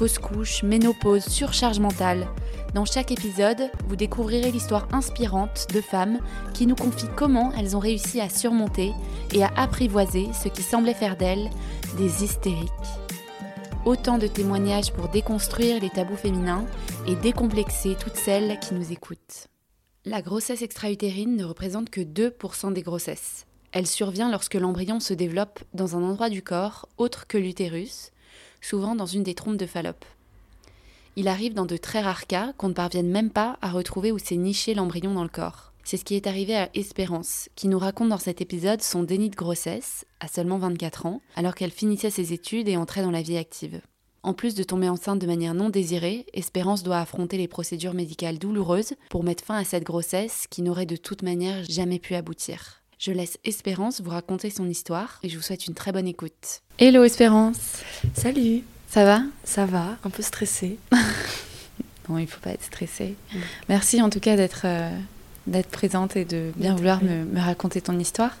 fausse couche, ménopause, surcharge mentale. Dans chaque épisode, vous découvrirez l'histoire inspirante de femmes qui nous confient comment elles ont réussi à surmonter et à apprivoiser ce qui semblait faire d'elles des hystériques. Autant de témoignages pour déconstruire les tabous féminins et décomplexer toutes celles qui nous écoutent. La grossesse extra-utérine ne représente que 2% des grossesses. Elle survient lorsque l'embryon se développe dans un endroit du corps autre que l'utérus, souvent dans une des trompes de Fallope. Il arrive dans de très rares cas qu'on ne parvienne même pas à retrouver où s'est niché l'embryon dans le corps. C'est ce qui est arrivé à Espérance, qui nous raconte dans cet épisode son déni de grossesse, à seulement 24 ans, alors qu'elle finissait ses études et entrait dans la vie active. En plus de tomber enceinte de manière non désirée, Espérance doit affronter les procédures médicales douloureuses pour mettre fin à cette grossesse qui n'aurait de toute manière jamais pu aboutir. Je laisse Espérance vous raconter son histoire et je vous souhaite une très bonne écoute. Hello Espérance Salut Ça va? Ça va, un peu stressée. non, il faut pas être stressée. Merci en tout cas d'être euh, d'être présente et de bien vouloir me, me, raconter ton histoire.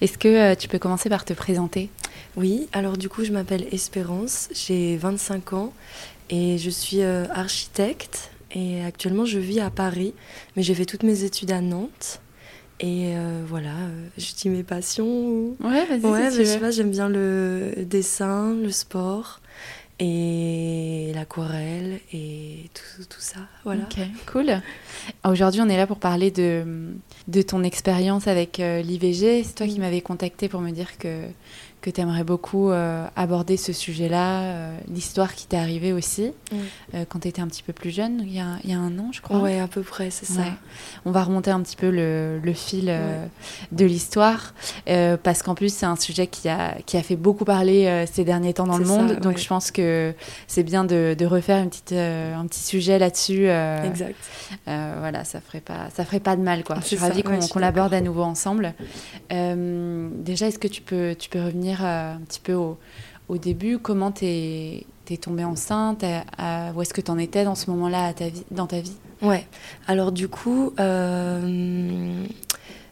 Est-ce que euh, tu peux commencer par te présenter? Oui, alors du coup je m'appelle Espérance, j'ai 25 ans et je suis euh, architecte et actuellement je vis à Paris, mais j'ai fait toutes mes études à Nantes. Et euh, voilà, euh, je dis mes passions. Ouais, vas-y. Ouais, si je sais pas, j'aime bien le dessin, le sport et l'aquarelle et tout, tout, ça. Voilà. Ok, cool. Aujourd'hui, on est là pour parler de, de ton expérience avec euh, l'IVG. C'est toi qui m'avais contacté pour me dire que, que tu aimerais beaucoup euh, aborder ce sujet-là, euh, l'histoire qui t'est arrivée aussi Mm. euh, quand tu étais un petit peu plus jeune, il y a, il y a un an, je crois. Ouais, à peu près, c'est ça. On va remonter un petit peu le, le fil Ouais. de l'histoire, parce qu'en plus, c'est un sujet qui a, qui a fait beaucoup parler ces derniers temps dans le ça, monde. donc, ouais. je pense que c'est bien de, de refaire une petite, un petit sujet là-dessus. Exact. voilà, ça ferait pas, ça ferait pas de mal, quoi. Je suis ravie qu'on qu'on l'aborde à nouveau ensemble. Déjà, est-ce que tu peux, tu peux revenir euh, un petit peu au, début Comment t'es es tombée enceinte? À- Où est-ce que t'en étais dans ce moment-là dans ta vie? Ouais. Alors du coup, euh,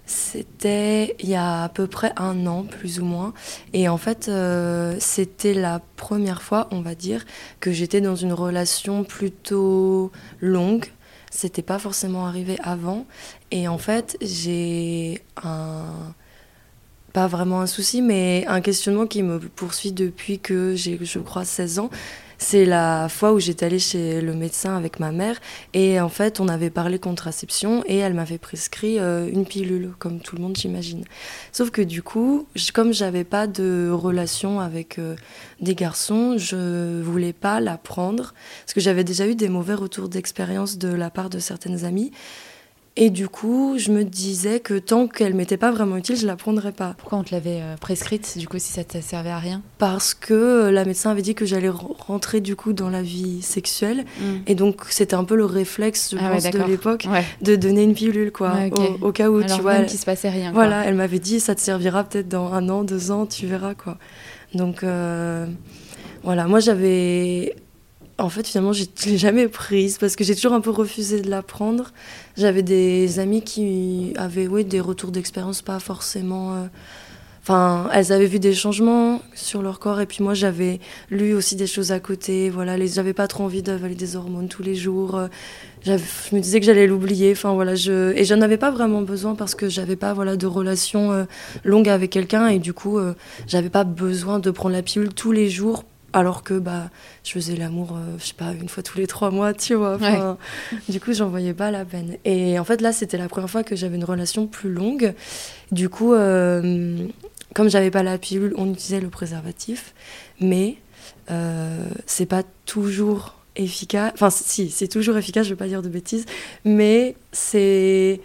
c'était il y a à peu près un an, plus ou moins. Et en fait, euh, c'était la première fois, on va dire, que j'étais dans une relation plutôt longue. C'était pas forcément arrivé avant. Et en fait, j'ai un pas vraiment un souci, mais un questionnement qui me poursuit depuis que j'ai, je crois, 16 ans. C'est la fois où j'étais allée chez le médecin avec ma mère et en fait on avait parlé contraception et elle m'avait prescrit euh, une pilule comme tout le monde j'imagine. Sauf que du coup, comme j'avais pas de relation avec euh, des garçons, je voulais pas la prendre parce que j'avais déjà eu des mauvais retours d'expérience de la part de certaines amies. Et du coup, je me disais que tant qu'elle m'était pas vraiment utile, je la prendrais pas. Pourquoi on te l'avait euh, prescrite, du coup, si ça te servait à rien? Parce que euh, la médecin avait dit que j'allais re- rentrer du coup dans la vie sexuelle. Et donc, c'était un peu le réflexe, je Ah ouais, pense, de l'époque, Ouais. de donner une pilule, quoi. Ouais, au, au cas où, Alors tu vois. même elle- se passait rien. quoi. Voilà, elle m'avait dit, ça te servira peut-être dans un an, deux ans, tu verras, quoi. Donc, euh, voilà, moi j'avais. En fait, finalement, je ne l'ai jamais prise parce que j'ai toujours un peu refusé de la prendre. J'avais des amis qui avaient oui, des retours d'expérience pas forcément. euh, Enfin, elles avaient vu des changements sur leur corps et puis moi j'avais lu aussi des choses à côté. Voilà, les- j'avais pas trop envie d'avaler des hormones tous les jours. euh, Je me disais que j'allais l'oublier. Enfin voilà, je et j'en avais pas vraiment besoin parce que j'avais pas voilà de relation euh, longue avec quelqu'un et du coup euh, j'avais pas besoin de prendre la pilule tous les jours alors que bah je faisais l'amour euh, je sais pas une fois tous les trois mois tu vois du coup j'en voyais pas la peine. Et en fait là c'était la première fois que j'avais une relation plus longue. Du coup euh, comme j'avais pas la pilule on utilisait le préservatif. Mais euh, c'est pas toujours efficace. Enfin si c'est toujours efficace je vais pas dire de bêtises. Mais c'est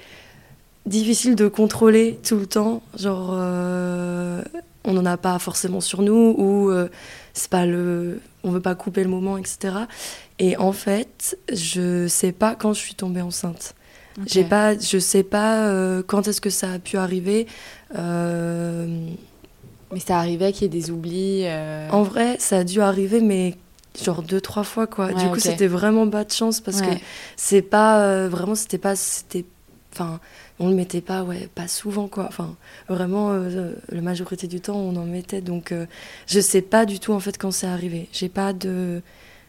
difficile de contrôler tout le temps. Genre euh, on n'en a pas forcément sur nous ou c'est pas le on veut pas couper le moment, etc. Et en fait, je sais pas quand je suis tombée enceinte. Ok. J'ai pas, je sais pas euh, quand est-ce que ça a pu arriver. Euh, Mais ça arrivait qu'il y ait des oublis. euh, en vrai, ça a dû arriver, mais genre deux trois fois quoi. Ouais, du coup, c'était vraiment bas de chance parce que c'est pas vraiment, c'était pas, c'était, enfin, on le mettait pas, ouais, pas souvent quoi. Enfin, vraiment, euh, la majorité du temps, on en mettait. Donc, euh, je sais pas du tout en fait quand c'est arrivé. J'ai pas de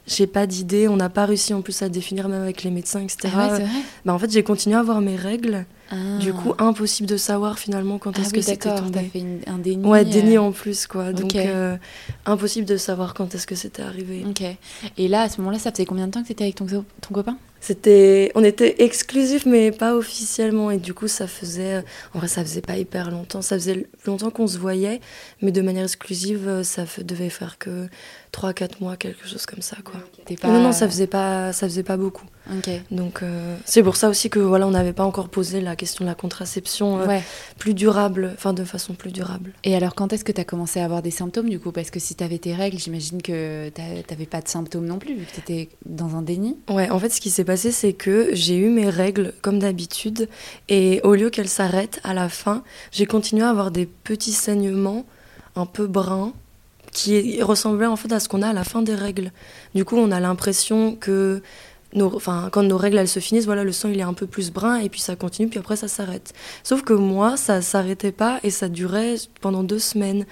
j'ai pas d'idée, on n'a pas réussi en plus à définir même avec les médecins, etc. Ah ouais, bah, en fait, j'ai continué à avoir mes règles. Ah. Du coup, impossible de savoir finalement quand ah est-ce oui, que c'était tombé. fait une- un déni. Ouais, déni euh, en plus, quoi. Donc, euh, impossible de savoir quand est-ce que c'était arrivé. Ok. Et là, à ce moment-là, ça faisait combien de temps que t'étais avec ton, ton copain? C'était, on était exclusifs, mais pas officiellement. Et du coup, ça faisait, en vrai, ça faisait pas hyper longtemps. Ça faisait longtemps qu'on se voyait, mais de manière exclusive, euh, ça devait faire que 3-4 mois, quelque chose comme ça, quoi. Pas... Non, non, ça faisait pas, ça faisait pas beaucoup. Donc, euh, c'est pour ça aussi que voilà, on n'avait pas encore posé la question de la contraception euh, Ouais. plus durable, enfin de façon plus durable. Et alors, quand est-ce que t'as commencé à avoir des symptômes du coup? Parce que si t'avais tes règles, j'imagine que t'a- t'avais pas de symptômes non plus, vu que t'étais dans un déni. Ouais, en fait, ce qui s'est passé, c'est que j'ai eu mes règles comme d'habitude, et au lieu qu'elles s'arrêtent à la fin, j'ai continué à avoir des petits saignements un peu bruns qui ressemblaient en fait à ce qu'on a à la fin des règles. Du coup, on a l'impression que enfin, quand nos règles elles se finissent, voilà, le sang il est un peu plus brun et puis ça continue, puis après ça s'arrête. Sauf que moi, ça s'arrêtait pas et ça durait pendant deux semaines.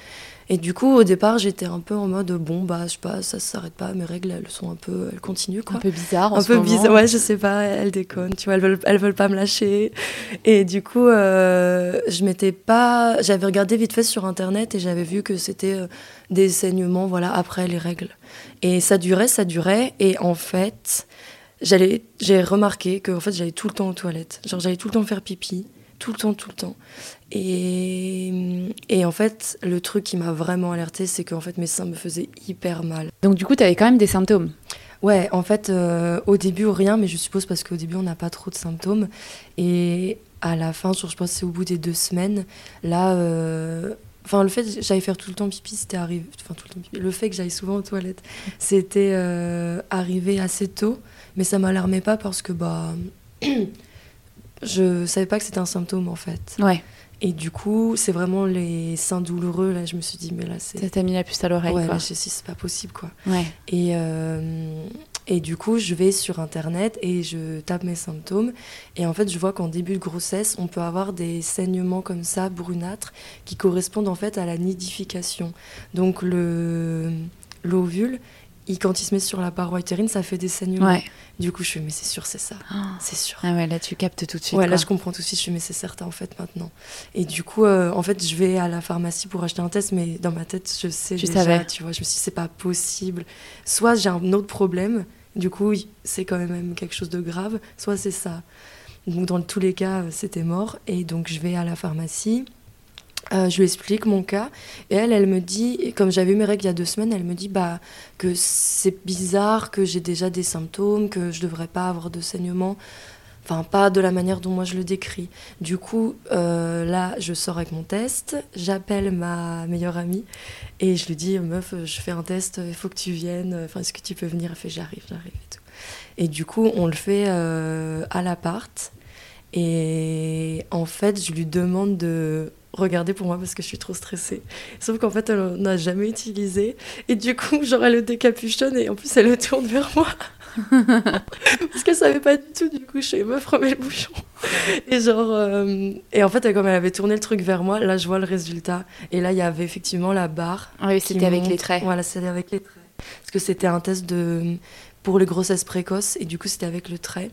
Et du coup, au départ, j'étais un peu en mode bon, bah, je sais pas, ça s'arrête pas, mes règles elles sont un peu, elles continuent quoi. Un peu bizarre en un ce peu bizarre ouais je sais pas elles déconnent tu vois elles veulent elles veulent pas me lâcher. Et du coup euh, je m'étais pas j'avais regardé vite fait sur internet et j'avais vu que c'était euh, des saignements voilà après les règles. Et ça durait ça durait. Et en fait j'allais j'ai remarqué que en fait j'allais tout le temps aux toilettes. Genre j'allais tout le temps faire pipi tout le temps tout le temps et, et en fait le truc qui m'a vraiment alertée c'est qu'en fait mes seins me faisaient hyper mal Donc du coup, t'avais quand même des symptômes. Ouais, en fait, euh, au début, rien, mais je suppose parce qu'au début, on n'a pas trop de symptômes. Et à la fin, je pense que c'est au bout des deux semaines, là. euh, Enfin, le fait que j'aille faire tout le temps pipi, c'était arrivé. Enfin, tout le temps pipi. Le fait que j'aille souvent aux toilettes, c'était euh, arrivé assez tôt. Mais ça m'alarmait pas parce que, bah. je savais pas que c'était un symptôme, en fait. Ouais. Et du coup, c'est vraiment les seins douloureux. Là, je me suis dit, mais là, c'est. Ça t'a mis la puce à l'oreille. Ouais, quoi. là, je sais, c'est pas possible, quoi. Ouais. Et, euh, et du coup, je vais sur Internet et je tape mes symptômes. Et en fait, je vois qu'en début de grossesse, on peut avoir des saignements comme ça, brunâtres, qui correspondent en fait à la nidification. Donc, le, l'ovule, il, quand il se met sur la paroi utérine, ça fait des saignements. Ouais. Du coup, je fais, mais c'est sûr, c'est ça. Ah C'est sûr. ouais, là tu captes tout de suite. Ouais, là je comprends tout de suite, je fais mais c'est certain en fait maintenant. Et du coup, euh, en fait, je vais à la pharmacie pour acheter un test, mais dans ma tête, je sais Tu déjà, savais. tu vois, je me suis dit c'est pas possible. Soit j'ai un autre problème, du coup c'est quand même quelque chose de grave, soit c'est ça. Donc dans tous les cas, c'était mort. Et donc je vais à la pharmacie. Euh, je lui explique mon cas et elle, elle me dit, comme j'avais eu mes règles il y a deux semaines, elle me dit bah, que c'est bizarre, que j'ai déjà des symptômes, que je devrais pas avoir de saignement. Enfin, pas de la manière dont moi je le décris. Du coup, euh, là, je sors avec mon test, j'appelle ma meilleure amie et je lui dis Meuf, je fais un test, il faut que tu viennes. Enfin, est-ce que tu peux venir? Elle fait J'arrive, j'arrive et tout. Et du coup, on le fait euh, à l'appart. Et en fait, je lui demande de regarder pour moi parce que je suis trop stressée. Sauf qu'en fait, elle n'a jamais utilisé. Et du coup, genre, elle le décapuchonne et en plus, elle le tourne vers moi. parce qu'elle savait pas du tout. Du coup, je suis meuf, remets le bouchon. Et genre, euh, et en fait, comme elle avait tourné le truc vers moi, là, je vois le résultat. Et là, il y avait effectivement la barre. Oui, qui c'était avec les traits. Voilà, c'était avec les traits. Parce que c'était un test de pour les grossesses précoces et du coup, c'était avec le trait.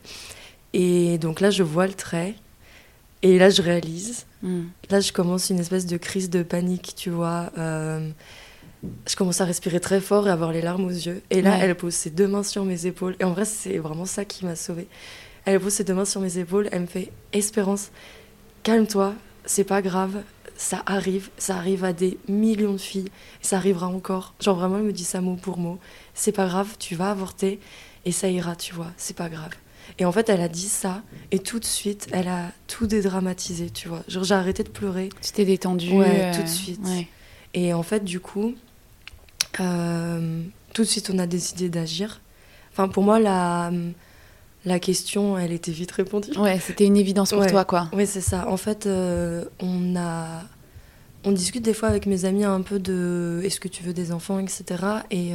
Et donc là, je vois le trait. Et là, je réalise. Hmm. Là, je commence une espèce de crise de panique, tu vois. Euh, je commence à respirer très fort et avoir les larmes aux yeux. Et là, Ouais. elle pose ses deux mains sur mes épaules. Et en vrai, c'est vraiment ça qui m'a sauvée. Elle pose ses deux mains sur mes épaules. Elle me fait Espérance, calme-toi, c'est pas grave. Ça arrive, ça arrive à des millions de filles. Et ça arrivera encore. Genre, vraiment, elle me dit ça mot pour mot. C'est pas grave, tu vas avorter et ça ira, tu vois. C'est pas grave. Et en fait, elle a dit ça, et tout de suite, elle a tout dédramatisé, tu vois. Genre, j'ai arrêté de pleurer. Tu t'es détendu. Ouais, euh, tout de suite. ouais. Et en fait, du coup, euh, tout de suite, on a décidé d'agir. Enfin, pour moi, la, la question, elle était vite répondue. Ouais, c'était une évidence pour Ouais. toi, quoi. Oui, c'est ça. En fait, euh, on a. On discute des fois avec mes amis un peu de est-ce que tu veux des enfants, etc. Et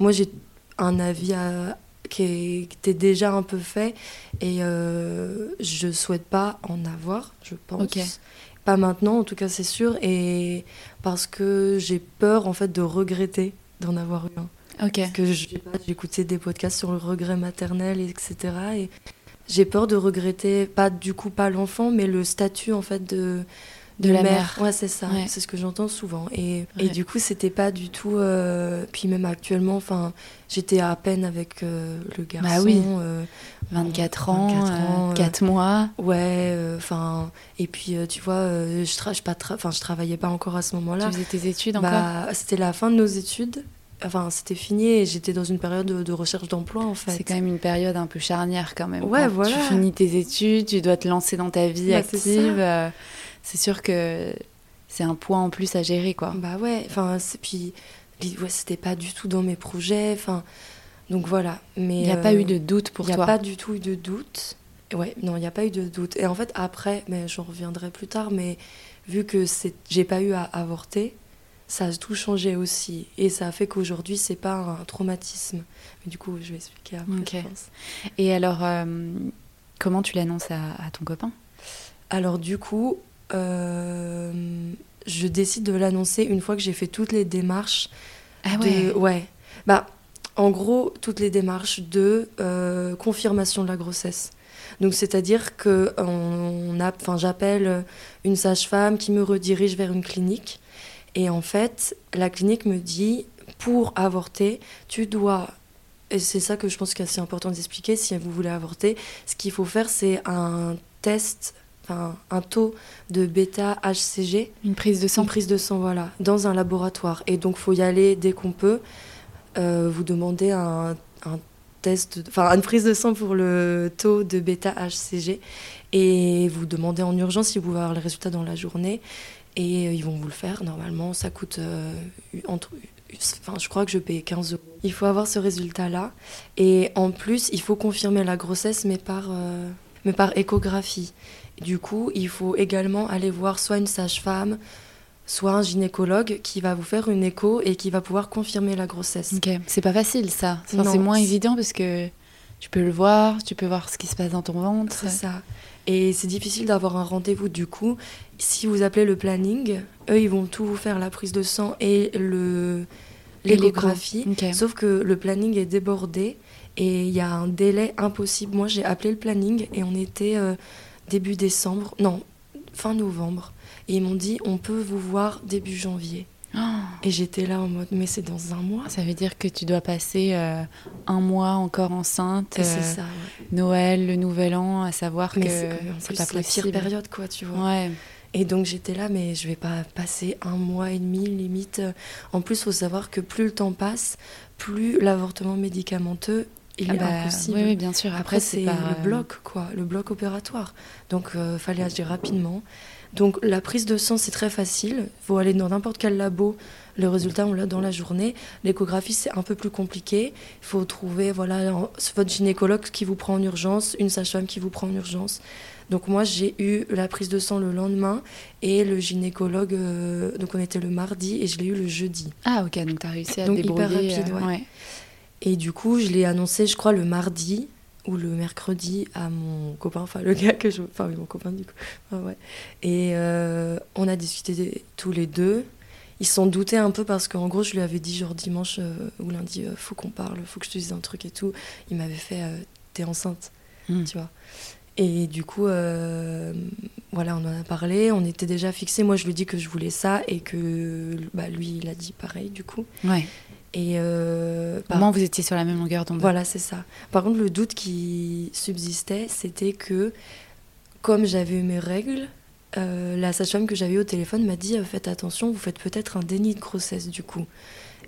moi, j'ai un avis à- qui, était déjà un peu fait et euh, je souhaite pas en avoir, je pense. Pas maintenant, en tout cas, c'est sûr. Et parce que j'ai peur, en fait, de regretter d'en avoir eu un Ok. que je sais pas, j'écoutais des podcasts sur le regret maternel, etc. Et j'ai peur de regretter, pas du coup pas l'enfant, mais le statut en fait de, De la mère. Ouais, c'est ça, Ouais. c'est ce que j'entends souvent. Et, Ouais. et du coup, c'était pas du tout. euh, Puis même actuellement, enfin, j'étais à peine avec euh, le garçon. Bah oui. euh, 24 ans, 24 ans, euh, 4 mois. ouais, enfin. et puis, euh, tu vois, euh, je, tra- je, pas tra- je travaillais pas encore à ce moment-là. Tu faisais tes études encore? Bah, c'était la fin de nos études. Enfin, c'était fini et j'étais dans une période de, de recherche d'emploi en fait. C'est quand même une période un peu charnière quand même. Ouais, Quand voilà. Tu finis tes études, tu dois te lancer dans ta vie Bah, active. euh, C'est sûr que c'est un point en plus à gérer, quoi. Bah ouais, enfin, puis ouais, c'était pas du tout dans mes projets. Enfin, donc voilà. Mais Il n'y a euh, pas eu de doute pour Il n'y a toi. pas du tout eu de doute. Ouais, non, il n'y a pas eu de doute. Et en fait, après, mais j'en reviendrai plus tard, mais vu que c'est, j'ai pas eu à avorter, ça a tout changé aussi. Et ça a fait qu'aujourd'hui, c'est pas un traumatisme. Mais du coup, je vais expliquer après, Ok. je pense. Et alors, euh, comment tu l'annonces à, à ton copain? Alors du coup, euh, je décide de l'annoncer une fois que j'ai fait toutes les démarches. Ah de- ouais. Bah, en gros, toutes les démarches de euh, confirmation de la grossesse. Donc c'est-à-dire que on a, enfin, j'appelle une sage-femme qui me redirige vers une clinique. Et en fait, la clinique me dit, pour avorter, tu dois, et c'est ça que je pense que c'est important d'expliquer, si vous voulez avorter, ce qu'il faut faire, c'est un test, un taux de bêta-HCG, Une prise de sang sans prise de sang, voilà, dans un laboratoire. Et donc, faut y aller dès qu'on peut. Euh, vous demandez un, un test, enfin, une prise de sang pour le taux de bêta-HCG. Et vous demandez en urgence si vous pouvez avoir les résultats dans la journée. Et euh, ils vont vous le faire. Normalement, ça coûte euh, entre. Enfin, je crois que je paye 15 euros. Il faut avoir ce résultat-là. Et en plus, il faut confirmer la grossesse, mais par, euh, mais par échographie. Du coup, il faut également aller voir soit une sage-femme, soit un gynécologue qui va vous faire une écho et qui va pouvoir confirmer la grossesse. Ok, c'est pas facile ça. Enfin, c'est moins évident parce que tu peux le voir, tu peux voir ce qui se passe dans ton ventre. C'est ça. Et c'est difficile d'avoir un rendez-vous du coup. Si vous appelez le planning, eux, ils vont tout vous faire, la prise de sang et le l'échographie. Ok. Sauf que le planning est débordé et il y a un délai impossible. Moi, j'ai appelé le planning et on était euh, début décembre, non, fin novembre. Et ils m'ont dit, on peut vous voir début janvier. Oh, Et j'étais là en mode, mais c'est dans un mois. ça veut dire que tu dois passer euh, un mois encore enceinte, euh, ça, ouais. Noël, le Nouvel An, à savoir Mais que c'est pas la pire période, quoi, tu vois. Ouais. Et donc j'étais là, mais je vais pas passer un mois et demi limite. En plus, faut savoir que plus le temps passe, plus l'avortement médicamenteux il Ah est bah, impossible. Oui, oui, bien sûr. Après, c'est par, le bloc, quoi, le bloc opératoire. Donc, euh, fallait agir rapidement. Donc, la prise de sang, c'est très facile. Il faut aller dans n'importe quel labo. Le résultat, on l'a dans la journée. L'échographie, c'est un peu plus compliqué. Il faut trouver, voilà, votre gynécologue qui vous prend en urgence, une sage-femme qui vous prend en urgence. Donc, moi, j'ai eu la prise de sang le lendemain et le gynécologue, euh, donc on était le mardi et je l'ai eu le jeudi. Ah, ok, donc tu as réussi à Donc, te hyper débrouiller. rapide, euh, ouais. Et du coup, je l'ai annoncé, je crois, le mardi ou le mercredi à mon copain, enfin le gars que je... Enfin oui, mon copain du coup. Ouais, ouais. Et euh, on a discuté tous les deux. Ils s'en doutaient un peu parce qu'en gros, je lui avais dit genre dimanche euh, ou lundi, euh, faut qu'on parle, faut que je te dise un truc et tout. Il m'avait fait, euh, t'es enceinte, Hmm. tu vois. Et du coup, voilà, on en a parlé, on était déjà fixés. Moi, je lui ai dit que je voulais ça et que bah, lui, il a dit pareil, du coup. Ouais. Et euh, Au par- moins, vous étiez sur la même longueur d'onde. voilà, c'est ça. Par contre, le doute qui subsistait, c'était que, comme j'avais eu mes règles, euh, la sage-femme que j'avais au téléphone m'a dit euh, Faites attention, vous faites peut-être un déni de grossesse du coup.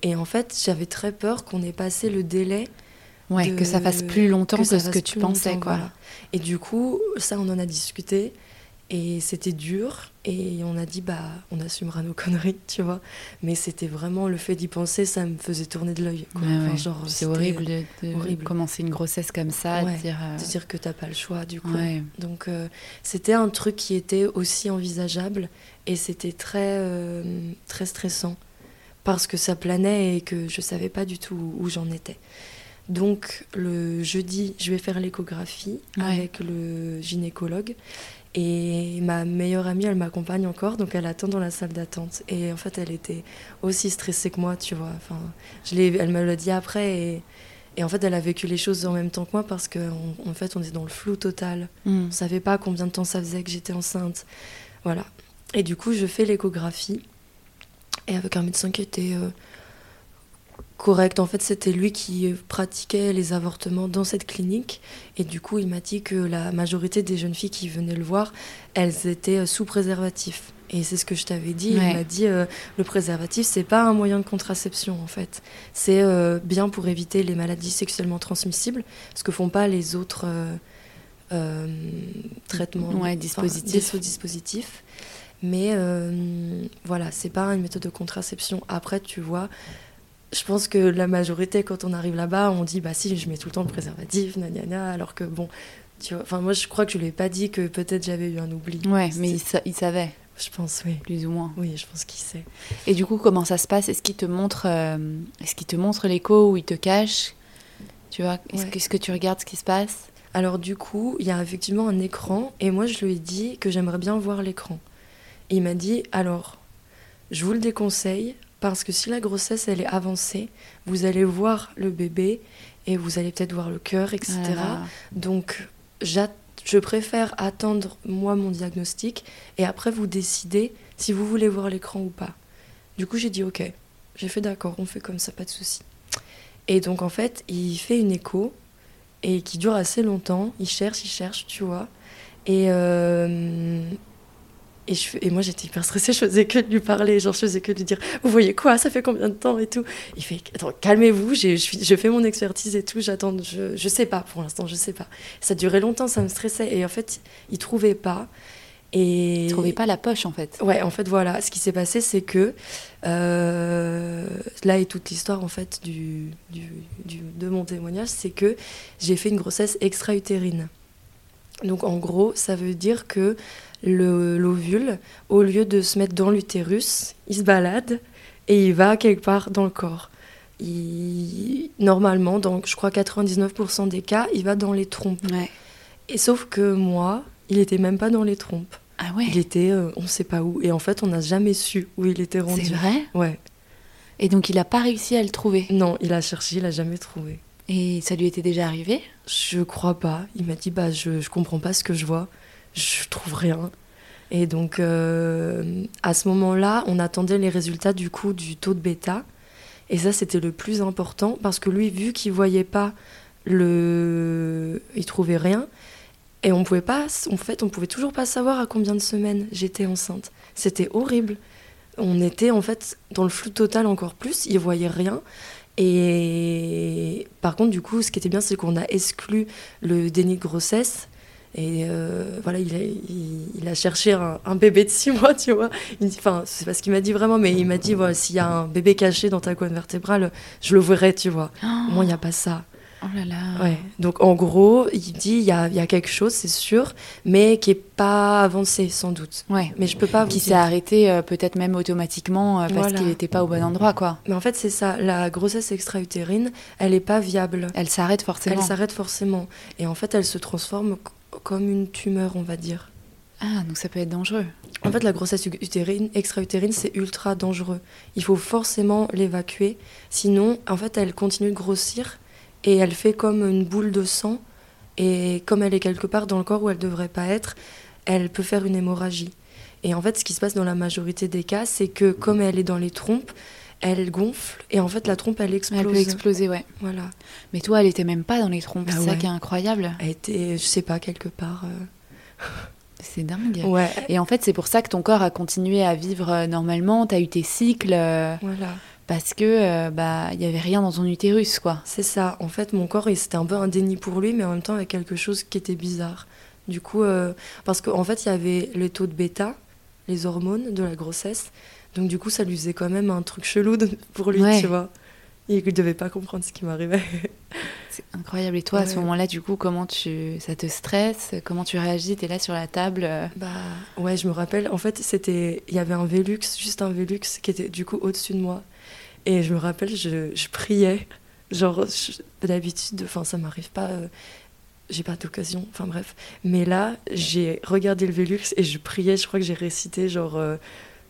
Et en fait, j'avais très peur qu'on ait passé le délai. Ouais, de- que ça fasse plus longtemps que, ce que tu pensais, quoi. voilà. Et du coup, ça, on en a discuté. Et c'était dur. Et on a dit, bah, on assumera nos conneries, tu vois. Mais c'était vraiment le fait d'y penser, ça me faisait tourner de l'œil. quoi. Ouais, Enfin, ouais. genre, C'est horrible de, de horrible. commencer une grossesse comme ça, Ouais. de dire. euh, De dire que t'as pas le choix, du coup. ouais. Donc, euh, c'était un truc qui était aussi envisageable. Et c'était très, euh, très stressant. Parce que ça planait et que je savais pas du tout où j'en étais. Donc, le jeudi, je vais faire l'échographie Ouais. avec le gynécologue. Et ma meilleure amie, elle m'accompagne encore, donc elle attend dans la salle d'attente. Et en fait, elle était aussi stressée que moi, tu vois. Enfin, je elle me l'a dit après. Et, et en fait, elle a vécu les choses en même temps que moi parce qu'en en fait, on est dans le flou total. Mm. On savait pas combien de temps ça faisait que j'étais enceinte. Voilà. Et du coup, je fais l'échographie. Et avec un médecin qui était euh, correct. En fait, c'était lui qui pratiquait les avortements dans cette clinique. Et du coup, il m'a dit que la majorité des jeunes filles qui venaient le voir, elles étaient euh, sous préservatif. Et c'est ce que je t'avais dit. Ouais. Il m'a dit euh, le préservatif, c'est pas un moyen de contraception en fait. C'est euh, bien pour éviter les maladies sexuellement transmissibles, ce que font pas les autres euh, traitements, Ouais, dispositifs. dis- dispositifs. Mais voilà, c'est pas une méthode de contraception. Après, tu vois, je pense que la majorité, quand on arrive là-bas, on dit bah si, je mets tout le temps le préservatif, gna, alors que bon, tu vois, enfin moi je crois que je lui ai pas dit que peut-être j'avais eu un oubli. Ouais, mais il, sa- il savait, je pense oui. plus ou moins. Oui, je pense qu'il sait. Et du coup, comment ça se passe? Est-ce qu'il te montre, euh, est-ce qu'il te montre l'écho ou il te cache? Tu vois Est-ce Ouais. que, que tu regardes ce qui se passe? Alors du coup, il y a effectivement un écran et moi je lui ai dit que j'aimerais bien voir l'écran. Il m'a dit alors, je vous le déconseille parce que si la grossesse elle est avancée, vous allez voir le bébé et vous allez peut-être voir le cœur, etc. Ah. Donc je préfère attendre moi mon diagnostic et après vous décidez si vous voulez voir l'écran ou pas. Du coup j'ai dit ok, j'ai fait d'accord, on fait comme ça, pas de souci. Et donc en fait il fait une écho et qui dure assez longtemps. Il cherche, il cherche, tu vois. Et, euh, et, je, fais- et moi, j'étais hyper stressée. Je faisais que de lui parler. Genre, je faisais que de lui dire Vous voyez quoi Ça fait combien de temps Et tout. Il fait Attends, calmez-vous. j'ai- Je, je fais mon expertise et tout. J'attends. Je, je sais pas pour l'instant. Je sais pas. Ça durait longtemps. Ça me stressait. Et en fait, il trouvait pas. Et trouvait pas la poche en fait. Ouais, en fait, voilà, ce qui s'est passé, c'est que euh, là est toute l'histoire en fait du, du- du- de mon témoignage, c'est que j'ai fait une grossesse extra-utérine. Donc en gros, ça veut dire que l'ovule, au lieu de se mettre dans l'utérus, il se balade et il va quelque part dans le corps. Il- normalement, dans je crois 99% des cas, il va dans les trompes. Ouais. Et sauf que moi, il était même pas dans les trompes. Ah ouais Il était, euh, on sait pas où. Et en fait, on n'a jamais su où il était rendu. C'est vrai? Ouais. Et donc il a pas réussi à le trouver? Non, il a cherché, il a jamais trouvé. Et ça lui était déjà arrivé? Je crois pas. Il m'a dit, bah, je, je comprends pas ce que je vois. Je trouve rien. Et donc, euh, à ce moment-là, on attendait les résultats du coup du taux de bêta. Et ça, c'était le plus important parce que lui, vu qu'il voyait pas le, il trouvait rien. Et on pouvait pas, en fait, on pouvait toujours pas savoir à combien de semaines j'étais enceinte. C'était horrible. On était en fait dans le flou total encore plus. Il voyait rien. Et par contre, du coup, ce qui était bien, c'est qu'on a exclu le déni de grossesse. Et euh, voilà, il a, il, il a cherché un, un bébé de 6 mois, tu vois. Il me dit- Enfin, c'est pas ce qu'il m'a dit vraiment, mais il m'a dit voilà, s'il y a un bébé caché dans ta colonne vertébrale, je le verrai, tu vois. Au moins, il n'y a pas ça. Oh là là. Ouais. Donc, en gros, il dit il y a, il y a quelque chose, c'est sûr, mais qui est pas avancé, sans doute. Ouais. Mais je peux pas Qui s'est arrêté euh, peut-être même automatiquement euh, parce Voilà. qu'il n'était pas au bon endroit quoi. Mais en fait, c'est ça. La grossesse extra-utérine, elle est pas viable. Elle s'arrête forcément. Elle s'arrête forcément. Et en fait, elle se transforme comme une tumeur, on va dire. Ah donc ça peut être dangereux. En fait, la grossesse utérine, extra-utérine, c'est ultra dangereux. Il faut forcément l'évacuer. Sinon, en fait, elle continue de grossir et elle fait comme une boule de sang. Et comme elle est quelque part dans le corps où elle devrait pas être, elle peut faire une hémorragie. Et en fait, ce qui se passe dans la majorité des cas, c'est que comme elle est dans les trompes, elle gonfle et en fait, la trompe, elle explose. Elle peut exploser ouais. Voilà. Mais toi elle était même pas dans les trompes. Bah c'est ça qui est incroyable. Elle était, je sais pas, quelque part. euh, C'est dingue. Ouais. Et en fait c'est pour ça que ton corps a continué à vivre euh, normalement. T'as eu tes cycles euh, Voilà. parce que euh, bah il y avait rien dans ton utérus quoi. C'est ça. En fait, mon corps, c'était un peu un déni pour lui, mais en même temps avec quelque chose qui était bizarre. Du coup, parce qu'en fait, il y avait les taux de bêta, les hormones de la grossesse. Donc, du coup, ça lui faisait quand même un truc chelou de- pour lui, Ouais. tu vois. Et il devait pas comprendre ce qui m'arrivait. C'est incroyable. Et toi, à ce moment-là, du coup, comment tu, ça te stresse? Comment tu réagis? T'es là sur la table. euh, Bah ouais, je me rappelle. En fait, c'était, il y avait un Velux, juste un Velux qui était du coup au-dessus de moi. Et je me rappelle, je, je priais. Genre, d'habitude, enfin, ça m'arrive pas. euh, j'ai pas d'occasion. Enfin bref. Mais là, j'ai regardé le Velux et je priais. Je crois que j'ai récité genre euh,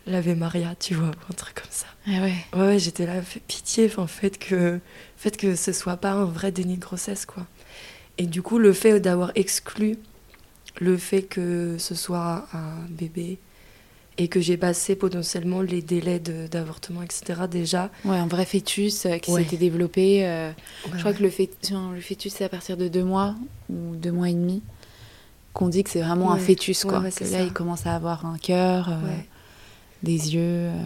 l'Ave Maria, tu vois, un truc comme ça. Ah ouais. Ouais, ouais, j'étais là, fait pitié, enfin, faites que, faites que ce soit pas un vrai déni de grossesse, quoi. Et du coup, le fait d'avoir exclu le fait que ce soit un bébé et que j'ai passé potentiellement les délais d'avortement, etc., déjà. Ouais, un vrai fœtus euh, qui Ouais. s'était développé. euh, Ouais, Je crois ouais. que le, fœtus, c'est à partir de deux mois ou deux mois et demi qu'on dit que c'est vraiment un fœtus, quoi. que là, ça. il commence à avoir un cœur, euh, Ouais. Des yeux. euh.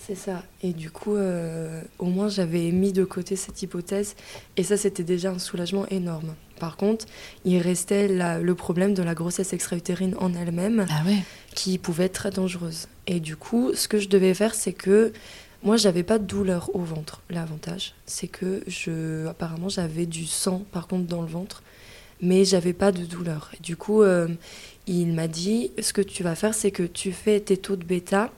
C'est ça. Et du coup, euh, au moins, j'avais mis de côté cette hypothèse. Et ça, c'était déjà un soulagement énorme. Par contre, il restait la- le problème de la grossesse extra-utérine en elle-même. Ah ouais. qui pouvait être très dangereuse. Et du coup, ce que je devais faire, c'est que moi, j'avais pas de douleur au ventre. L'avantage, c'est que je, apparemment, j'avais du sang, par contre, dans le ventre, mais j'avais pas de douleur. Et du coup, euh, il m'a dit, ce que tu vas faire, c'est que tu fais tes taux de bêta,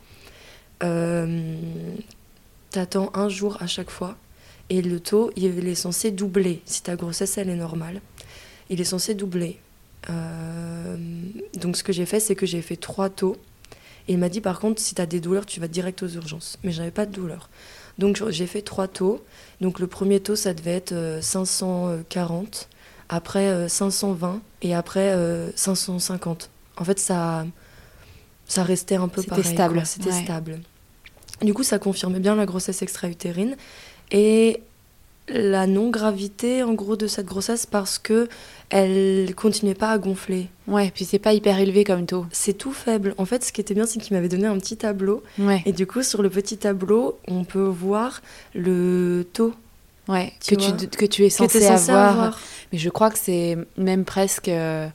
t'attends un jour à chaque fois, et le taux, il est censé doubler si ta grossesse, elle est normale. Il est censé doubler. Euh, donc ce que j'ai fait, c'est que j'ai fait trois taux. Et il m'a dit par contre, si tu as des douleurs, tu vas direct aux urgences. Mais j'avais pas de douleur. Donc j'ai fait trois taux. Donc le premier taux, ça devait être euh, 540, après euh, 520 et après euh, 550. En fait, ça, ça restait un peu C'était pareil. stable. C'était ouais. stable. Du coup, ça confirmait bien la grossesse extra-utérine. Et la non-gravité, en gros, de cette grossesse parce que elle continuait pas à gonfler. Ouais, puis c'est pas hyper élevé comme taux. C'est tout faible. En fait, ce qui était bien, c'est qu'il m'avait donné un petit tableau. Ouais. Et du coup, sur le petit tableau, on peut voir le taux Ouais, Tu que, tu, que tu es censé, t'es censé avoir. avoir. Mais je crois que c'est même presque, euh,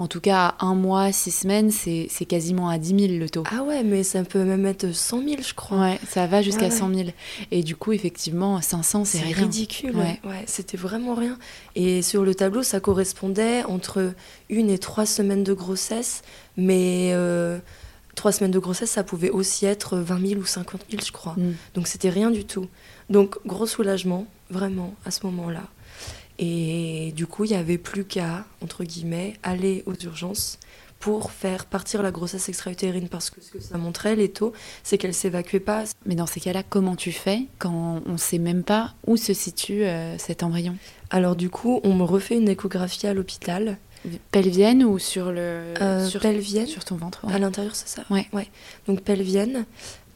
en tout cas, un mois, six semaines, c'est c'est quasiment à 10 000 le taux. Ah ouais, mais ça peut même être 100 000, je crois. Ouais, ça va jusqu'à Ouais, ouais. 100 000. Et du coup, effectivement, 500, c'est C'est rien. ridicule. Ouais. Ouais, c'était vraiment rien. Et sur le tableau, ça correspondait entre une et trois semaines de grossesse, mais euh, trois semaines de grossesse, ça pouvait aussi être 20 000 ou 50 000, je crois. Mm. Donc c'était rien du tout. Donc gros soulagement, vraiment, à ce moment-là. Et du coup, il n'y avait plus qu'à, entre guillemets, aller aux urgences pour faire partir la grossesse extra-utérine. Parce que ce que ça montrait, les taux, c'est qu'elle s'évacuait pas. Mais dans ces cas-là, comment tu fais quand on sait même pas où se situe euh, cet embryon? Alors du coup, on me refait une échographie à l'hôpital. Pelvienne ou sur le Euh, sur, pelvienne. sur ton ventre ouais. À l'intérieur, c'est ça? Ouais. Donc pelvienne.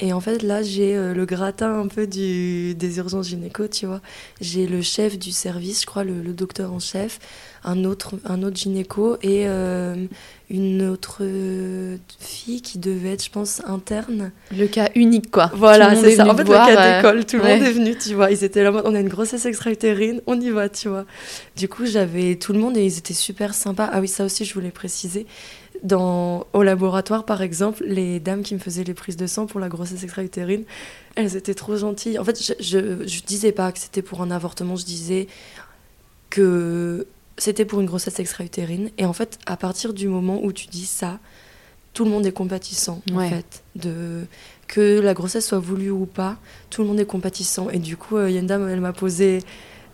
Et en fait, là, j'ai euh, le gratin un peu du, des urgences gynéco, tu vois. J'ai le chef du service, je crois, le, le docteur en chef, un autre, un autre gynéco et euh, une autre fille qui devait être, je pense, interne. Le cas unique, quoi. Voilà, c'est est ça. En fait, voir, le cas euh, d'école, tout le ouais. monde est venu, tu vois. Ils étaient là, on a une grossesse extra-utérine, on y va, tu vois. Du coup, j'avais tout le monde et ils étaient super sympas. Ah oui, ça aussi, je voulais préciser. Dans, au laboratoire, par exemple, les dames qui me faisaient les prises de sang pour la grossesse extra-utérine, elles étaient trop gentilles. En fait, je, je, je disais pas que c'était pour un avortement, je disais que c'était pour une grossesse extra-utérine. Et en fait, à partir du moment où tu dis ça, tout le monde est compatissant, Ouais. en fait. De, que la grossesse soit voulue ou pas, tout le monde est compatissant. Et du coup, euh, il y a une dame, elle m'a posé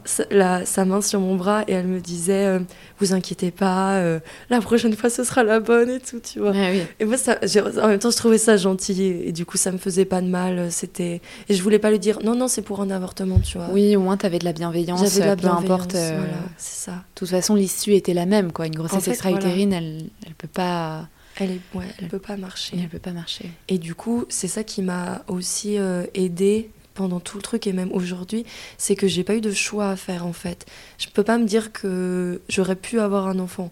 sa, la- sa main sur mon bras et elle me disait euh, Vous inquiétez pas, euh, la prochaine fois ce sera la bonne et tout, tu vois. Ouais, oui. Et moi, ça, en même temps, je trouvais ça gentil et, et du coup, ça me faisait pas de mal. C'était et je voulais pas lui dire non, non, c'est pour un avortement, tu vois. Oui, au moins tu avais de la bienveillance, j'avais de la peu importe. euh, Voilà, c'est ça. De toute façon, l'issue était la même, quoi. Une grossesse En fait, extra-utérine, elle, elle peut pas, Elle est, ouais, elle peut pas marcher. elle peut pas marcher. Et du coup, c'est ça qui m'a aussi euh, aidé pendant tout le truc et même aujourd'hui, c'est que j'ai pas eu de choix à faire en fait. Je peux pas me dire que j'aurais pu avoir un enfant.